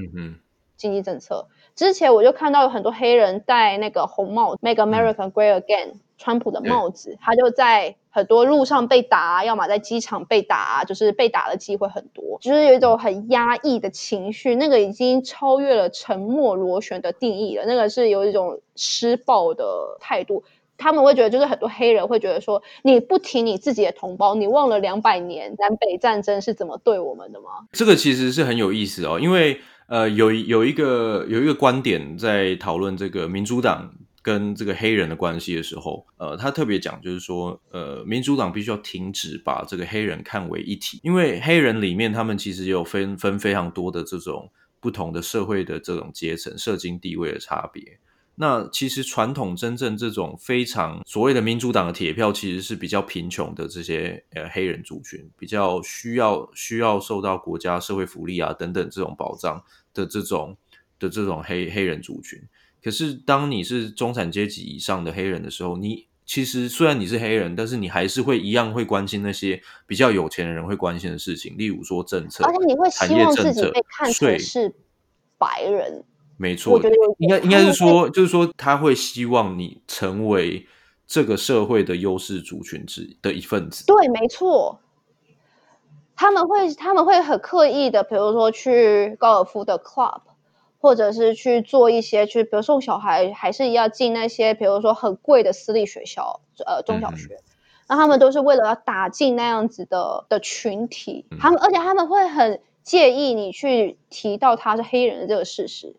经济政策。之前我就看到有很多黑人戴那个红帽，Make America Great Again。川普的帽子，他就在很多路上被打，要么在机场被打，就是被打的机会很多，就是有一种很压抑的情绪，那个已经超越了沉默螺旋的定义了，那个是有一种施暴的态度。他们会觉得，就是很多黑人会觉得说，你不提你自己的同胞，你忘了两百年南北战争是怎么对我们的吗？这个其实是很有意思哦，因为呃，有有一个有一个观点在讨论这个民主党。跟这个黑人的关系的时候，呃，他特别讲，就是说，呃，民主党必须要停止把这个黑人看为一体，因为黑人里面他们其实有分分非常多的这种不同的社会的这种阶层、社经地位的差别。那其实传统真正这种非常所谓的民主党的铁票，其实是比较贫穷的这些呃黑人族群，比较需要需要受到国家社会福利啊等等这种保障的这种的这种黑黑人族群。可是，当你是中产阶级以上的黑人的时候，你其实虽然你是黑人，但是你还是会一样会关心那些比较有钱的人会关心的事情，例如说政策，而且你会希望自己被看成是白人。没错，应该应该是说，就是说他会希望你成为这个社会的优势族群之的一份子。对，没错，他们会他们会很刻意的，比如说去高尔夫的 club。或者是去做一些，去比如送小孩，还是要进那些，比如说很贵的私立学校，呃，中小学，嗯、那他们都是为了要打进那样子的的群体，嗯、他们而且他们会很介意你去提到他是黑人的这个事实，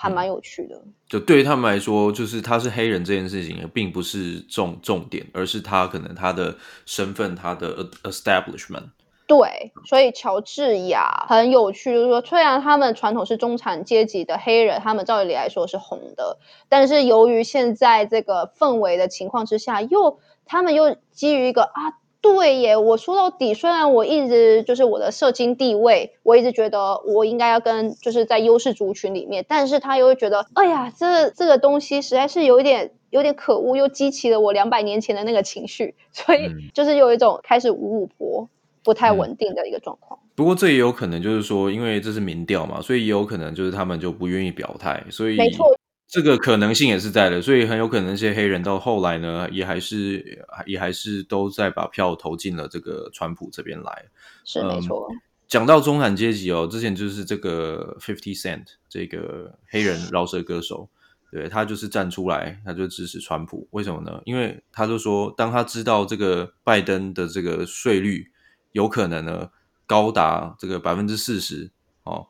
还蛮有趣的。嗯、就对于他们来说，就是他是黑人这件事情，并不是重重点，而是他可能他的身份，他的 establishment。对，所以乔治亚很有趣，就是说，虽然他们传统是中产阶级的黑人，他们照理来说是红的，但是由于现在这个氛围的情况之下，又他们又基于一个啊，对耶，我说到底，虽然我一直就是我的社经地位，我一直觉得我应该要跟就是在优势族群里面，但是他又会觉得，哎呀，这这个东西实在是有一点有点可恶，又激起了我两百年前的那个情绪，所以就是有一种开始五五波。不太稳定的一个状况。不过这也有可能就是说，因为这是民调嘛，所以也有可能就是他们就不愿意表态，所以没错，这个可能性也是在的。所以很有可能那些黑人到后来呢，也还是也还是都在把票投进了这个川普这边来。是没错。讲到中产阶级哦，之前就是这个 Fifty Cent 这个黑人饶舌歌手，对，他就是站出来，他就支持川普。为什么呢？因为他就说，当他知道这个拜登的这个税率。有可能呢，高达这个百分之四十哦，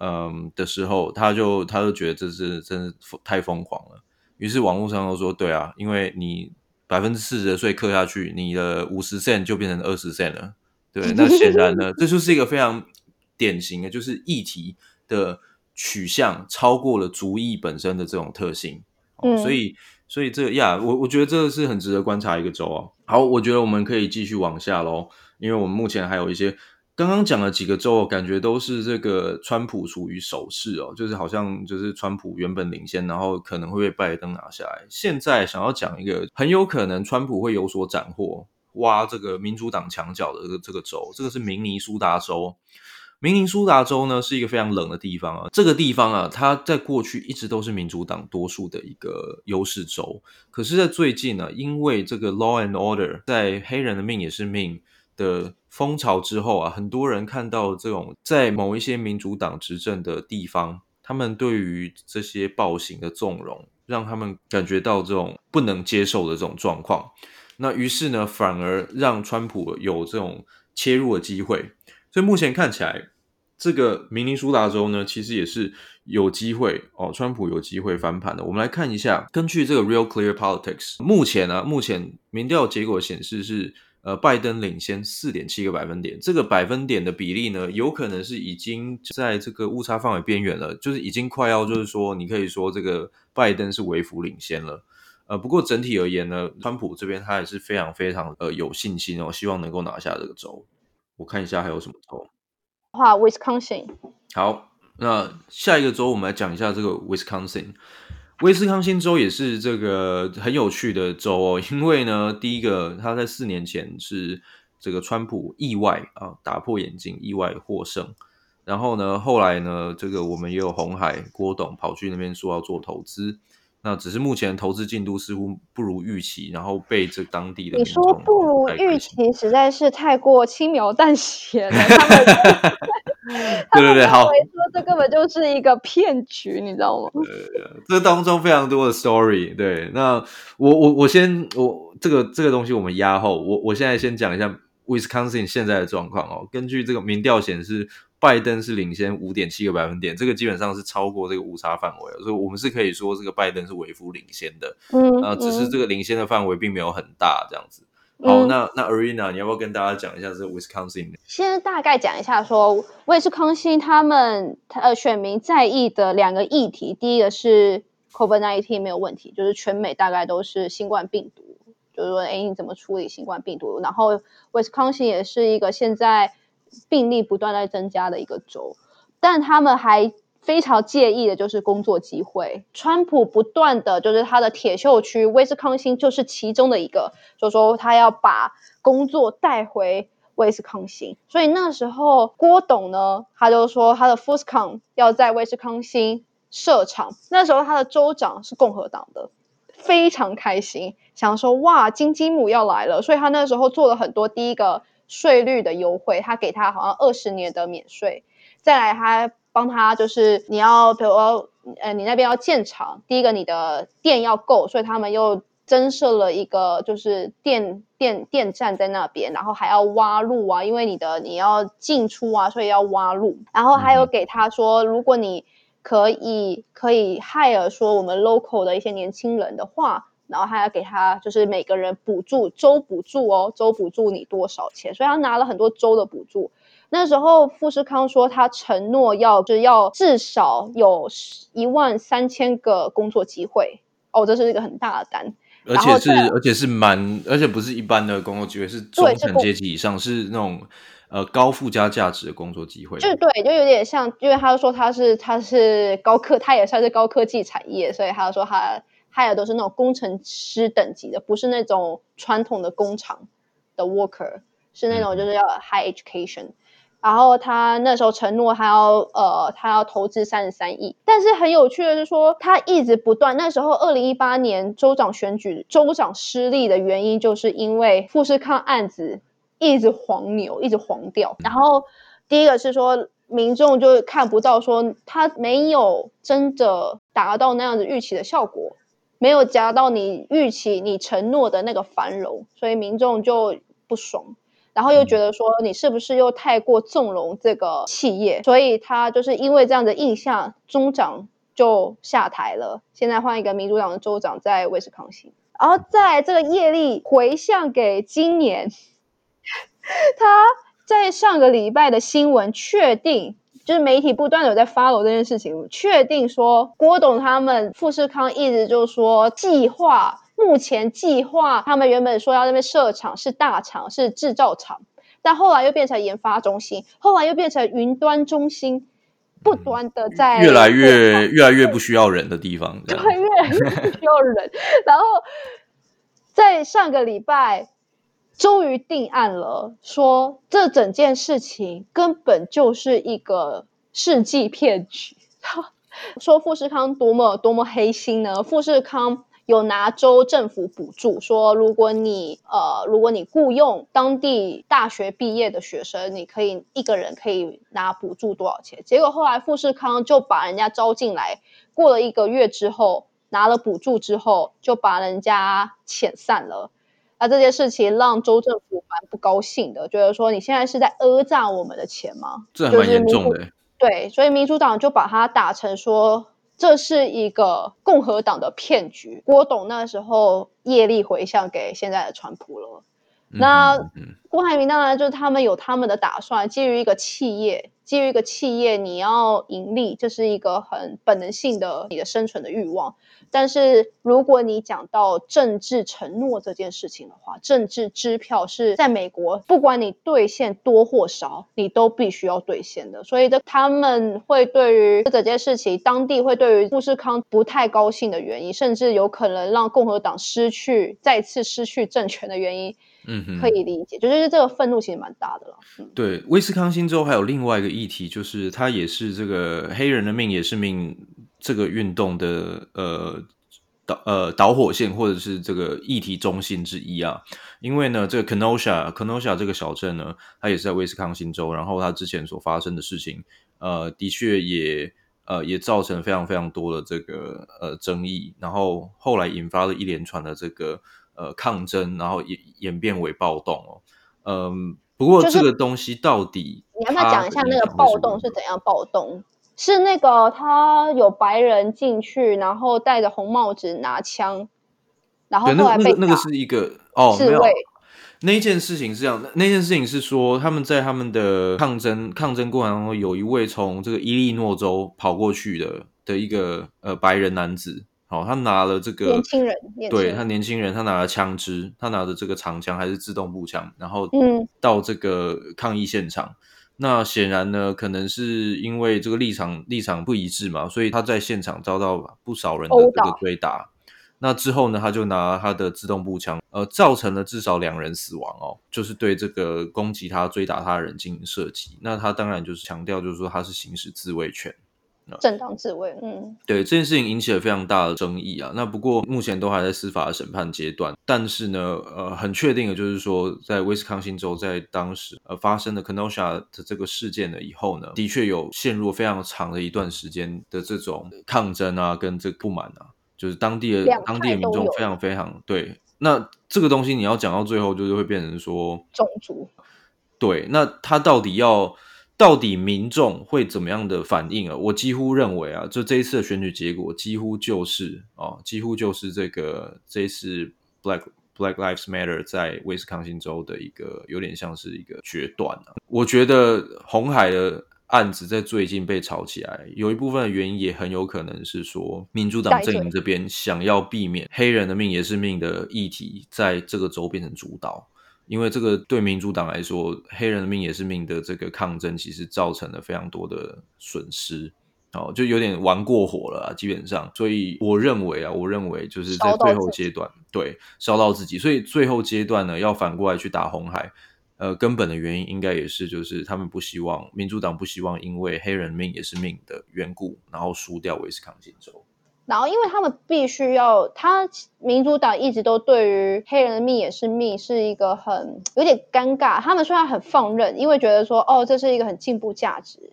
嗯的时候，他就他就觉得这是真是太疯狂了。于是网络上都说，对啊，因为你百分之四十的税课下去，你的五十 cent 就变成二十 cent 了。对，那显然呢，这就是一个非常典型的，就是议题的取向超过了族裔本身的这种特性。哦、所以，所以这个呀，我我觉得这个是很值得观察一个州啊。好，我觉得我们可以继续往下喽。因为我们目前还有一些刚刚讲了几个州，感觉都是这个川普处于守势哦，就是好像就是川普原本领先，然后可能会被拜登拿下来。现在想要讲一个很有可能川普会有所斩获，挖这个民主党墙角的这个这个州，这个是明尼苏达州。明尼苏达州呢是一个非常冷的地方啊，这个地方啊，它在过去一直都是民主党多数的一个优势州，可是，在最近呢，因为这个 Law and Order，在黑人的命也是命。的风潮之后啊，很多人看到这种在某一些民主党执政的地方，他们对于这些暴行的纵容让他们感觉到这种不能接受的这种状况。那于是呢，反而让川普有这种切入的机会。所以目前看起来，这个明尼苏达州呢，其实也是有机会哦，川普有机会翻盘的。我们来看一下，根据这个 Real Clear Politics，目前、啊，目前民调结果显示是呃，拜登领先四点七个百分点。这个百分点的比例呢，有可能是已经在这个误差范围边缘了，就是已经快要，就是说，你可以说这个拜登是微幅领先了。呃，不过整体而言呢，川普这边他也是非常非常呃有信心哦，希望能够拿下这个州。我看一下还有什么州。话，Wisconsin。好，那下一个州我们来讲一下这个 Wisconsin。威斯康星州也是这个很有趣的州哦，因为呢，第一个他在四年前是这个川普意外啊打破眼镜，意外获胜。然后呢，后来呢，这个我们也有红海郭董跑去那边说要做投资。那只是目前投资进度似乎不如预期，然后被这当地的你说不如预期，实在是太过轻描淡写了。他们 对 对对，好，说这根本就是一个骗局，你知道吗？这当中非常多的 story。对，那我我我先我这个这个东西我们压后，我我现在先讲一下 Wisconsin 现在的状况哦。根据这个民调显示。拜登是领先五点七个百分点，这个基本上是超过这个误差范围，所以我们是可以说这个拜登是微幅领先的。嗯，啊，只是这个领先的范围并没有很大，这样子。好，嗯、那那 Arina，你要不要跟大家讲一下这个 Wisconsin？先大概讲一下说，威斯康星他们呃选民在意的两个议题，第一个是 COVID-19 没有问题，就是全美大概都是新冠病毒，就是说，哎，你怎么处理新冠病毒？然后 Wisconsin 也是一个现在。病例不断在增加的一个州，但他们还非常介意的就是工作机会。川普不断的就是他的铁锈区，威斯康星就是其中的一个，就是说他要把工作带回威斯康星。所以那时候郭董呢，他就说他的 Foxconn 要在威斯康星设厂。那时候他的州长是共和党的，非常开心，想说哇，金鸡母要来了。所以他那时候做了很多第一个。税率的优惠，他给他好像二十年的免税，再来他帮他就是你要比如说呃你那边要建厂，第一个你的电要够，所以他们又增设了一个就是电电电站在那边，然后还要挖路啊，因为你的你要进出啊，所以要挖路，然后还有给他说，如果你可以可以 hire 说我们 local 的一些年轻人的话。然后还要给他，就是每个人补助，州补助哦，州补助你多少钱？所以他拿了很多州的补助。那时候富士康说他承诺要，就是要至少有一万三千个工作机会哦，这是一个很大的单，而且是而且是蛮，而且不是一般的工作机会，是中产阶级以上，是那种呃高附加价值的工作机会。就对，就有点像，因为他说他是他是高科，他也算是高科技产业，所以他说他。他也都是那种工程师等级的，不是那种传统的工厂的 worker，是那种就是要 high education。嗯、然后他那时候承诺他要呃，他要投资三十三亿。但是很有趣的是说，他一直不断。那时候二零一八年州长选举，州长失利的原因就是因为富士康案子一直黄牛，一直黄掉。然后第一个是说民众就看不到说他没有真的达到那样子预期的效果。没有夹到你预期、你承诺的那个繁荣，所以民众就不爽，然后又觉得说你是不是又太过纵容这个企业，所以他就是因为这样的印象，中长就下台了。现在换一个民主党的州长在威斯康星，然后在这个业力回向给今年，他在上个礼拜的新闻确定。就是媒体不断有在 follow 这件事情，确定说郭董他们富士康一直就说计划，目前计划他们原本说要那边设厂是大厂是制造厂，但后来又变成研发中心，后来又变成云端中心，不断的在越来越越来越不需要人的地方，对，越来越不需要人，然后在上个礼拜。终于定案了，说这整件事情根本就是一个世纪骗局。说富士康多么多么黑心呢？富士康有拿州政府补助，说如果你呃如果你雇佣当地大学毕业的学生，你可以一个人可以拿补助多少钱？结果后来富士康就把人家招进来，过了一个月之后拿了补助之后就把人家遣散了。那这件事情让州政府蛮不高兴的，觉得说你现在是在讹诈我们的钱吗？这还蛮严重的。对，所以民主党就把它打成说这是一个共和党的骗局。郭董那时候业力回向给现在的川普了。嗯、那郭台铭当然就是他们有他们的打算，基于一个企业，基于一个企业你要盈利，这是一个很本能性的你的生存的欲望。但是如果你讲到政治承诺这件事情的话，政治支票是在美国，不管你兑现多或少，你都必须要兑现的。所以这他们会对于这件事情，当地会对于富士康不太高兴的原因，甚至有可能让共和党失去再次失去政权的原因，嗯哼，可以理解，就是这个愤怒其实蛮大的了。嗯、对，威斯康星州还有另外一个议题，就是它也是这个黑人的命也是命。这个运动的呃导呃导火线或者是这个议题中心之一啊，因为呢，这个 Kenosha Kenosha 这个小镇呢，它也是在威斯康星州，然后它之前所发生的事情，呃，的确也呃也造成非常非常多的这个呃争议，然后后来引发了一连串的这个呃抗争，然后演演变为暴动哦，嗯、呃，不过这个东西到底，你要不要讲一下那个暴动是怎样暴动？是那个他有白人进去，然后戴着红帽子拿枪，然后后来被那个、那个是一个哦，没有那件事情是这样的，那件事情是说他们在他们的抗争抗争过程当中，有一位从这个伊利诺州跑过去的的一个呃白人男子，好、哦，他拿了这个对他年轻人，他拿了枪支，他拿着这个长枪还是自动步枪，然后嗯到这个抗议现场。嗯那显然呢，可能是因为这个立场立场不一致嘛，所以他在现场遭到不少人的这个追打。打那之后呢，他就拿他的自动步枪，呃，造成了至少两人死亡哦，就是对这个攻击他、追打他的人进行射击。那他当然就是强调，就是说他是行使自卫权。正当自卫，嗯，对，这件事情引起了非常大的争议啊。那不过目前都还在司法的审判阶段，但是呢，呃，很确定的就是说，在威斯康星州在当时呃发生的 Kenosha 的这个事件了以后呢，的确有陷入非常长的一段时间的这种抗争啊，跟这个不满啊，就是当地的当地的民众非常非常对。那这个东西你要讲到最后，就是会变成说种族，对，那他到底要？到底民众会怎么样的反应啊？我几乎认为啊，就这一次的选举结果，几乎就是哦，几乎就是这个这一次 Black Black Lives Matter 在威斯康星州的一个有点像是一个决断啊。我觉得红海的案子在最近被炒起来，有一部分的原因也很有可能是说，民主党阵营这边想要避免黑人的命也是命的议题在这个州变成主导。因为这个对民主党来说，黑人的命也是命的这个抗争，其实造成了非常多的损失，哦，就有点玩过火了啊，基本上。所以我认为啊，我认为就是在最后阶段，对，烧到自己。所以最后阶段呢，要反过来去打红海，呃，根本的原因应该也是就是他们不希望民主党不希望因为黑人命也是命的缘故，然后输掉威斯康星州。然后，因为他们必须要，他民主党一直都对于黑人的命也是命，是一个很有点尴尬。他们虽然很放任，因为觉得说，哦，这是一个很进步价值，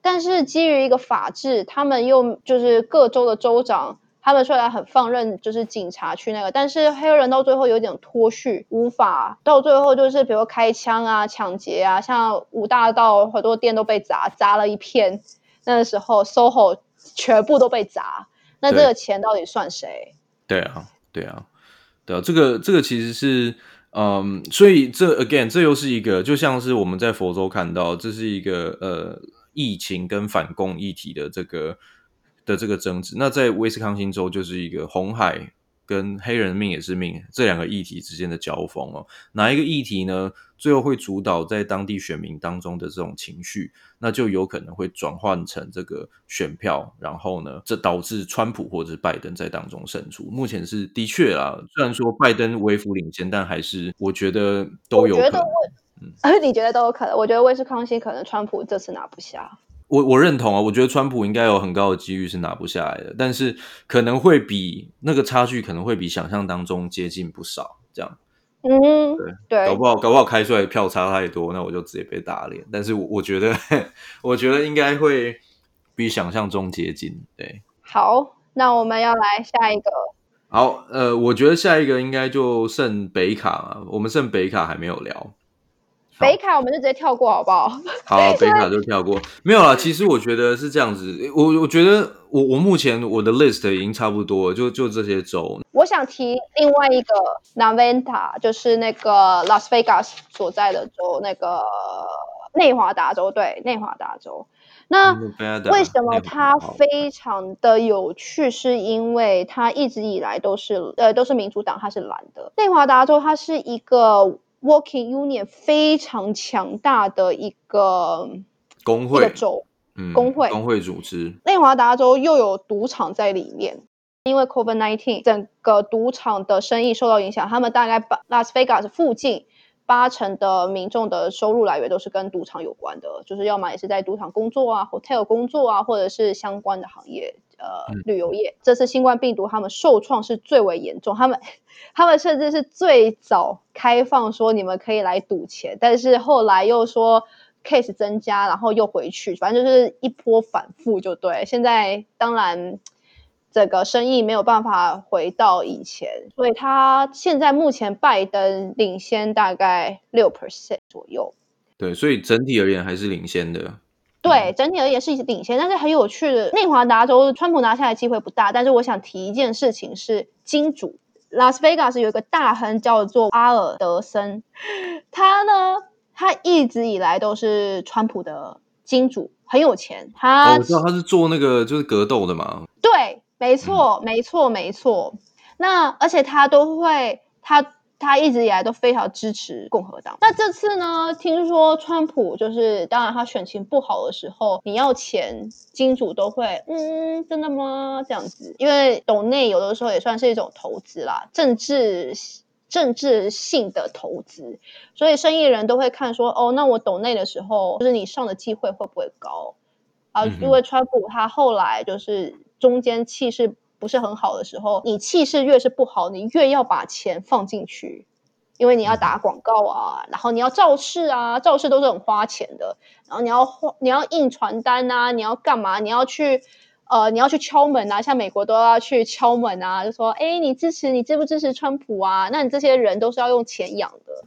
但是基于一个法治，他们又就是各州的州长，他们虽然很放任，就是警察去那个，但是黑人到最后有点脱序，无法到最后就是比如开枪啊、抢劫啊，像五大道很多店都被砸，砸了一片，那个时候 SOHO 全部都被砸。那这个钱到底算谁？对啊，对啊，对啊，这个这个其实是，嗯，所以这 again 这又是一个，就像是我们在佛州看到，这是一个呃疫情跟反共议题的这个的这个争执。那在威斯康星州就是一个红海。跟黑人命也是命这两个议题之间的交锋哦，哪一个议题呢？最后会主导在当地选民当中的这种情绪，那就有可能会转换成这个选票，然后呢，这导致川普或者是拜登在当中胜出。目前是的确啊，虽然说拜登微幅领先，但还是我觉得都有可能。嗯，你觉得都有可能？我觉得威斯康星可能川普这次拿不下。我我认同啊，我觉得川普应该有很高的几率是拿不下来的，但是可能会比那个差距可能会比想象当中接近不少，这样。嗯，对对，搞不好搞不好开出来票差太多，那我就直接被打脸。但是我，我觉得，我觉得应该会比想象中接近。对，好。那我们要来下一个。好，呃，我觉得下一个应该就剩北卡了。我们剩北卡还没有聊。北卡我们就直接跳过好不好？好，北卡就跳过。没有啦，其实我觉得是这样子。我我觉得我我目前我的 list 已经差不多了，就就这些州。我想提另外一个 Nevada，就是那个 Las Vegas 所在的州，那个内华达州。对，内华达州。那为什么它非常的有趣？是因为它一直以来都是呃都是民主党，它是蓝的。内华达州它是一个 working union 非常强大的一个工会的州，嗯，工会工会组织。内华达州又有赌场在里面，因为 COVID nineteen 整个赌场的生意受到影响，他们大概把 Las Vegas 附近。八成的民众的收入来源都是跟赌场有关的，就是要么也是在赌场工作啊，hotel 工作啊，或者是相关的行业，呃，旅游业。这次新冠病毒他们受创是最为严重，他们他们甚至是最早开放说你们可以来赌钱，但是后来又说 case 增加，然后又回去，反正就是一波反复就对。现在当然。这个生意没有办法回到以前，所以他现在目前拜登领先大概六 percent 左右。对，所以整体而言还是领先的。对，整体而言是领先，但是很有趣的，内华达州川普拿下来机会不大。但是我想提一件事情是，金主拉斯维加斯有一个大亨叫做阿尔德森，他呢，他一直以来都是川普的金主，很有钱。他、哦、我知道他是做那个就是格斗的嘛。对。没错，没错，没错。那而且他都会，他他一直以来都非常支持共和党。那这次呢，听说川普就是，当然他选情不好的时候，你要钱，金主都会，嗯，真的吗？这样子，因为董内有的时候也算是一种投资啦，政治政治性的投资，所以生意人都会看说，哦，那我斗内的时候，就是你上的机会会不会高啊？因为川普他后来就是。中间气势不是很好的时候，你气势越是不好，你越要把钱放进去，因为你要打广告啊，然后你要造势啊，造势都是很花钱的，然后你要花你要印传单啊，你要干嘛？你要去呃，你要去敲门啊，像美国都要去敲门啊，就说哎，你支持你支不支持川普啊？那你这些人都是要用钱养的，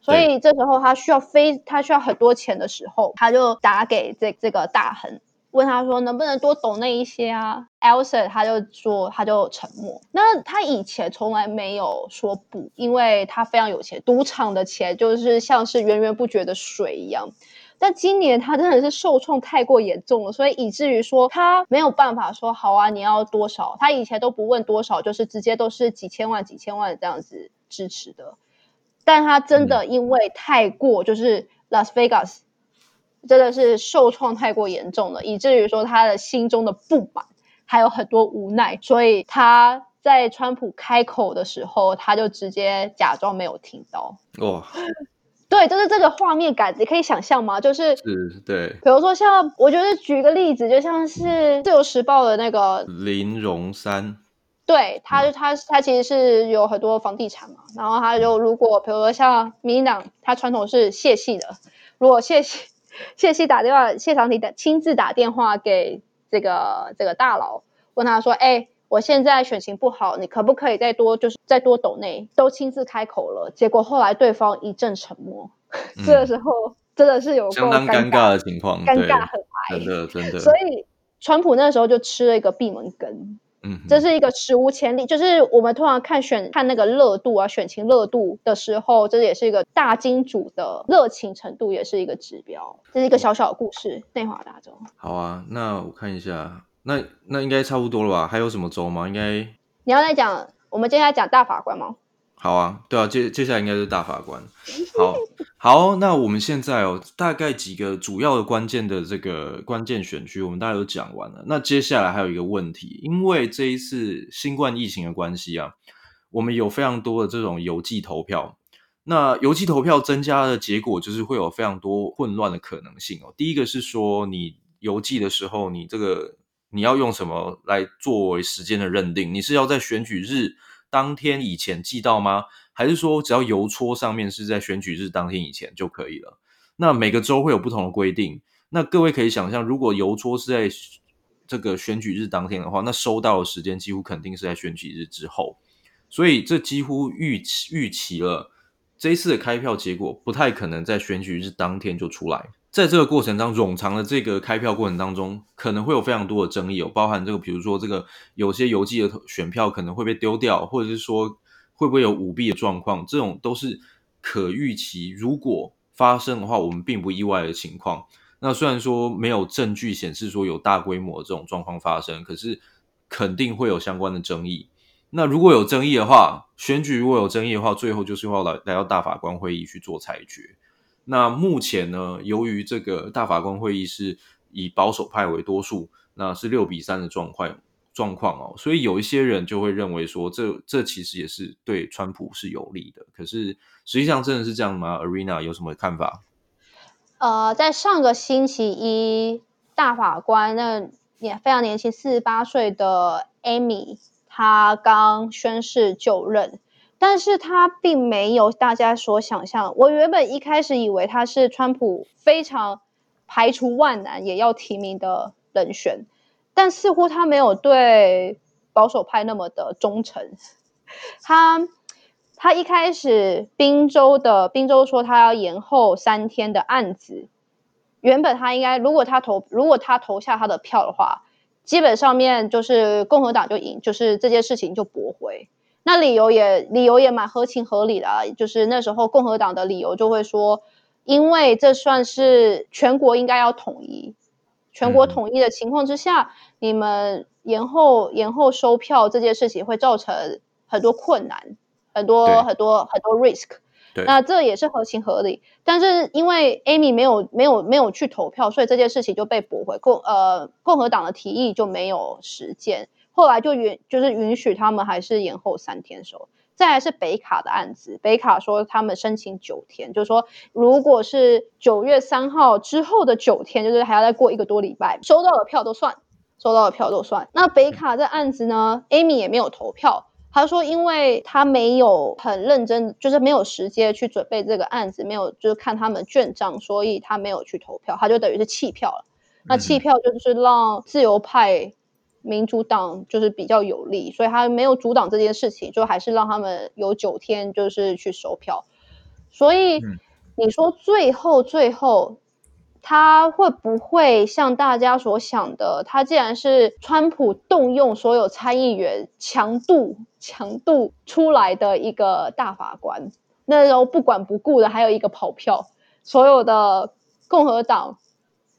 所以这时候他需要非他需要很多钱的时候，他就打给这这个大亨。问他说能不能多懂那一些啊？Elsa 他就说他就沉默。那他以前从来没有说不，因为他非常有钱，赌场的钱就是像是源源不绝的水一样。但今年他真的是受创太过严重了，所以以至于说他没有办法说好啊，你要多少？他以前都不问多少，就是直接都是几千万、几千万这样子支持的。但他真的因为太过就是 Las Vegas。真的是受创太过严重了，以至于说他的心中的不满还有很多无奈，所以他在川普开口的时候，他就直接假装没有听到。哇，对，就是这个画面感，你可以想象吗？就是是，对。比如说像，我觉得举个例子，就像是《自由时报》的那个林荣山，对，他就他他其实是有很多房地产嘛，然后他就如果比如说像民进党，他传统是谢系的，如果谢系。谢希打电话，谢长廷的亲自打电话给这个这个大佬，问他说：“哎、欸，我现在选情不好，你可不可以再多就是再多抖内？”都亲自开口了，结果后来对方一阵沉默。嗯、这个时候真的是有相当尴尬的情况，尴尬很嗨，真的真的。所以川普那时候就吃了一个闭门羹。嗯，这是一个史无前例，就是我们通常看选看那个热度啊，选情热度的时候，这也是一个大金主的热情程度，也是一个指标。这是一个小小的故事，内华达州。好啊，那我看一下，那那应该差不多了吧？还有什么州吗？应该你要再讲，我们接下来讲大法官吗？好啊，对啊，接接下来应该是大法官。好，好，那我们现在哦，大概几个主要的关键的这个关键选区，我们大概都讲完了。那接下来还有一个问题，因为这一次新冠疫情的关系啊，我们有非常多的这种邮寄投票。那邮寄投票增加的结果，就是会有非常多混乱的可能性哦。第一个是说，你邮寄的时候，你这个你要用什么来作为时间的认定？你是要在选举日当天以前寄到吗？还是说只要邮戳上面是在选举日当天以前就可以了？那每个州会有不同的规定。那各位可以想象，如果邮戳是在这个选举日当天的话，那收到的时间几乎肯定是在选举日之后，所以这几乎预期预期了这一次的开票结果不太可能在选举日当天就出来。在这个过程当中，冗长的这个开票过程当中，可能会有非常多的争议，有包含这个，比如说这个有些邮寄的选票可能会被丢掉，或者是说会不会有舞弊的状况，这种都是可预期。如果发生的话，我们并不意外的情况。那虽然说没有证据显示说有大规模的这种状况发生，可是肯定会有相关的争议。那如果有争议的话，选举如果有争议的话，最后就是要来来到大法官会议去做裁决。那目前呢，由于这个大法官会议是以保守派为多数，那是六比三的状况状况哦，所以有一些人就会认为说这，这其实也是对川普是有利的。可是实际上真的是这样吗？Arena 有什么看法？呃，在上个星期一，大法官那年非常年轻，四十八岁的 Amy，他刚宣誓就任。但是他并没有大家所想象。我原本一开始以为他是川普非常排除万难也要提名的人选，但似乎他没有对保守派那么的忠诚。他他一开始宾州的宾州说他要延后三天的案子，原本他应该如果他投如果他投下他的票的话，基本上面就是共和党就赢，就是这件事情就驳回。那理由也理由也蛮合情合理的啊，就是那时候共和党的理由就会说，因为这算是全国应该要统一，全国统一的情况之下，嗯、你们延后延后收票这件事情会造成很多困难，很多很多很多 risk，那这也是合情合理。但是因为 Amy 没有没有没有去投票，所以这件事情就被驳回，共呃共和党的提议就没有实践。后来就允就是允许他们还是延后三天收，再来是北卡的案子，北卡说他们申请九天，就是说如果是九月三号之后的九天，就是还要再过一个多礼拜，收到的票都算，收到的票都算。那北卡这案子呢，Amy 也没有投票，他说因为他没有很认真，就是没有时间去准备这个案子，没有就是看他们卷账，所以他没有去投票，他就等于是弃票了。那弃票就是让自由派。民主党就是比较有利，所以他没有阻挡这件事情，就还是让他们有九天就是去收票。所以你说最后最后他会不会像大家所想的，他既然是川普动用所有参议员强度强度出来的一个大法官，那时候不管不顾的还有一个跑票，所有的共和党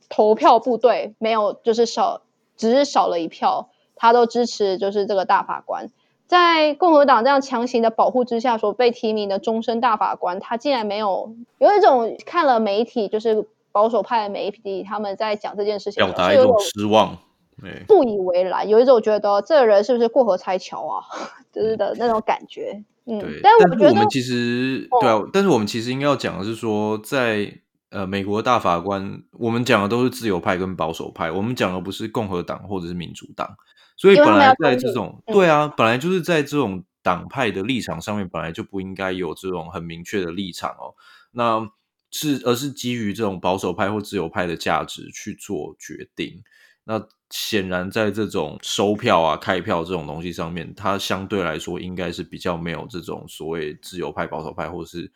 投票部队没有就是少。只是少了一票，他都支持，就是这个大法官，在共和党这样强行的保护之下所被提名的终身大法官，他竟然没有有一种看了媒体，就是保守派的媒体他们在讲这件事情，表达一种失望，不以为然，有一种觉得这个人是不是过河拆桥啊，就是的那种感觉。嗯，但是我觉得我们其实、哦、对啊，但是我们其实应该要讲的是说在。呃，美国大法官，我们讲的都是自由派跟保守派，我们讲的不是共和党或者是民主党，所以本来在这种，对啊，本来就是在这种党派的立场上面，本来就不应该有这种很明确的立场哦。那是而是基于这种保守派或自由派的价值去做决定。那显然在这种收票啊、开票这种东西上面，它相对来说应该是比较没有这种所谓自由派、保守派或是。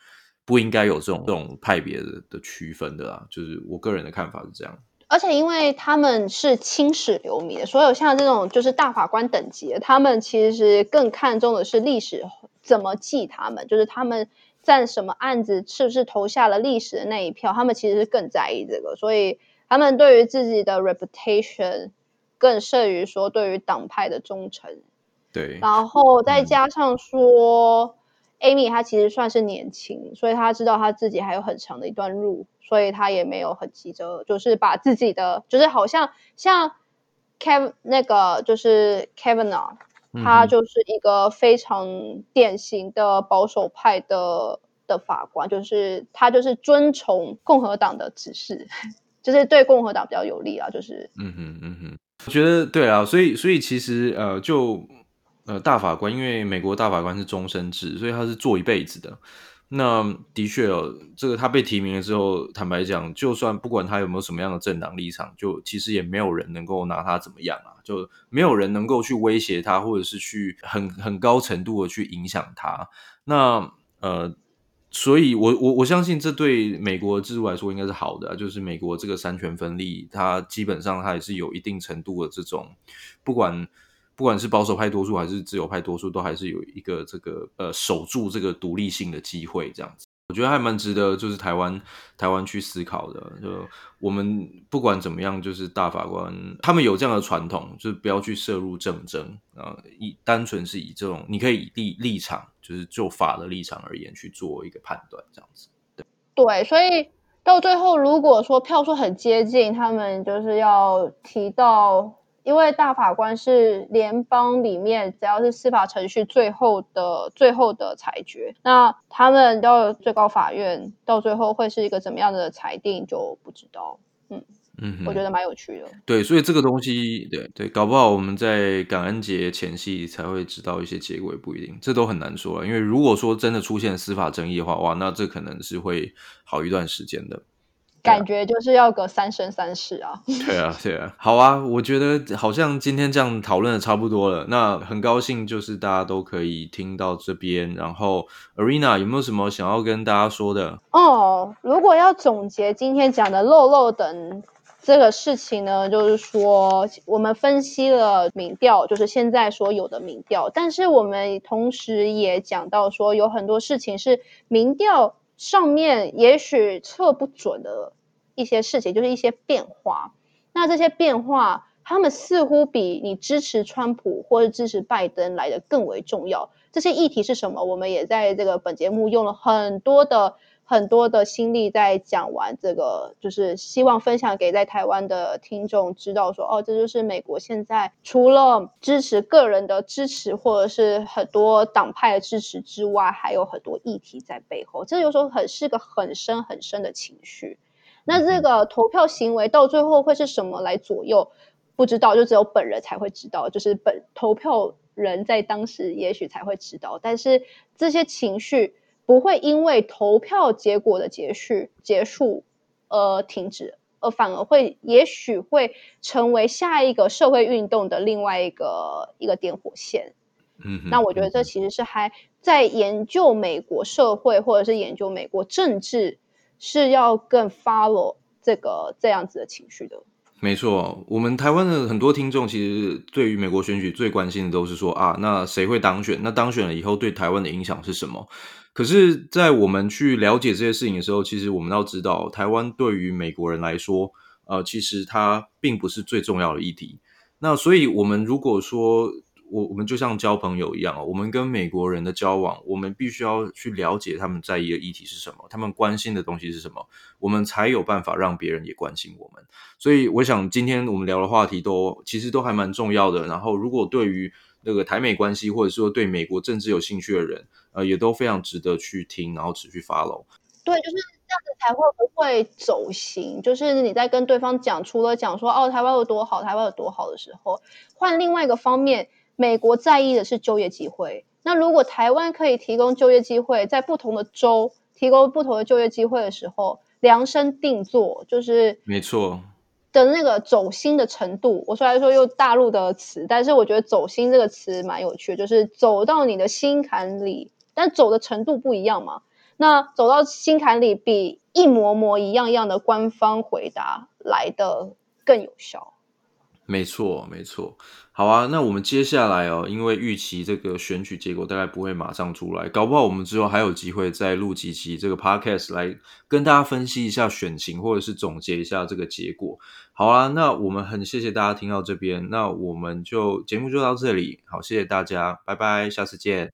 不应该有这种这种派别的的区分的啦，就是我个人的看法是这样。而且因为他们是青史留名的，所有像这种就是大法官等级的，他们其实更看重的是历史怎么记他们，就是他们在什么案子是不是投下了历史的那一票，他们其实是更在意这个，所以他们对于自己的 reputation 更胜于说对于党派的忠诚。对，然后再加上说。嗯 Amy 她其实算是年轻，所以她知道她自己还有很长的一段路，所以她也没有很急着，就是把自己的，就是好像像 Kevin 那个就是 Kavanaugh，他就是一个非常典型的保守派的的法官，就是他就是遵从共和党的指示，就是对共和党比较有利啊，就是嗯哼嗯哼，我觉得对啊，所以所以其实呃就。呃，大法官，因为美国大法官是终身制，所以他是做一辈子的。那的确哦，这个他被提名了之后，坦白讲，就算不管他有没有什么样的政党立场，就其实也没有人能够拿他怎么样啊，就没有人能够去威胁他，或者是去很很高程度的去影响他。那呃，所以我我我相信这对美国制度来说应该是好的，就是美国这个三权分立，它基本上它也是有一定程度的这种，不管。不管是保守派多数还是自由派多数，都还是有一个这个呃守住这个独立性的机会，这样子，我觉得还蛮值得，就是台湾台湾去思考的。就我们不管怎么样，就是大法官他们有这样的传统，就是不要去涉入政争啊，以单纯是以这种你可以以立立场，就是就法的立场而言去做一个判断，这样子。对对，所以到最后，如果说票数很接近，他们就是要提到。因为大法官是联邦里面，只要是司法程序最后的最后的裁决，那他们到最高法院到最后会是一个怎么样的裁定就不知道。嗯嗯，我觉得蛮有趣的。对，所以这个东西，对对，搞不好我们在感恩节前夕才会知道一些结果，也不一定，这都很难说。因为如果说真的出现司法争议的话，哇，那这可能是会好一段时间的。感觉就是要个三生三世啊！对啊，对啊，好啊，我觉得好像今天这样讨论的差不多了。那很高兴，就是大家都可以听到这边。然后，Arena 有没有什么想要跟大家说的？哦，如果要总结今天讲的漏漏等这个事情呢，就是说我们分析了民调，就是现在所有的民调，但是我们同时也讲到说，有很多事情是民调。上面也许测不准的一些事情，就是一些变化。那这些变化，他们似乎比你支持川普或者支持拜登来的更为重要。这些议题是什么？我们也在这个本节目用了很多的。很多的心力在讲完这个，就是希望分享给在台湾的听众知道说，哦，这就是美国现在除了支持个人的支持，或者是很多党派的支持之外，还有很多议题在背后。这有时候很是个很深很深的情绪。那这个投票行为到最后会是什么来左右？不知道，就只有本人才会知道，就是本投票人在当时也许才会知道。但是这些情绪。不会因为投票结果的结束结束而停止，而反而会也许会成为下一个社会运动的另外一个一个点火线。嗯，那我觉得这其实是还在研究美国社会或者是研究美国政治是要更 follow 这个这样子的情绪的。没错，我们台湾的很多听众其实对于美国选举最关心的都是说啊，那谁会当选？那当选了以后对台湾的影响是什么？可是，在我们去了解这些事情的时候，其实我们要知道，台湾对于美国人来说，呃，其实它并不是最重要的议题。那所以，我们如果说我我们就像交朋友一样，我们跟美国人的交往，我们必须要去了解他们在意的议题是什么，他们关心的东西是什么，我们才有办法让别人也关心我们。所以，我想今天我们聊的话题都其实都还蛮重要的。然后，如果对于那个台美关系，或者说对美国政治有兴趣的人，呃，也都非常值得去听，然后持续 follow。对，就是这样子才会不会走心。就是你在跟对方讲，除了讲说哦，台湾有多好，台湾有多好的时候，换另外一个方面，美国在意的是就业机会。那如果台湾可以提供就业机会，在不同的州提供不同的就业机会的时候，量身定做，就是没错。的那个走心的程度，我虽然说用大陆的词，但是我觉得走心这个词蛮有趣的，就是走到你的心坎里，但走的程度不一样嘛。那走到心坎里，比一模模一样样的官方回答来得更有效。没错，没错。好啊，那我们接下来哦，因为预期这个选举结果大概不会马上出来，搞不好我们之后还有机会再录几期这个 podcast 来跟大家分析一下选情，或者是总结一下这个结果。好啊，那我们很谢谢大家听到这边，那我们就节目就到这里，好，谢谢大家，拜拜，下次见。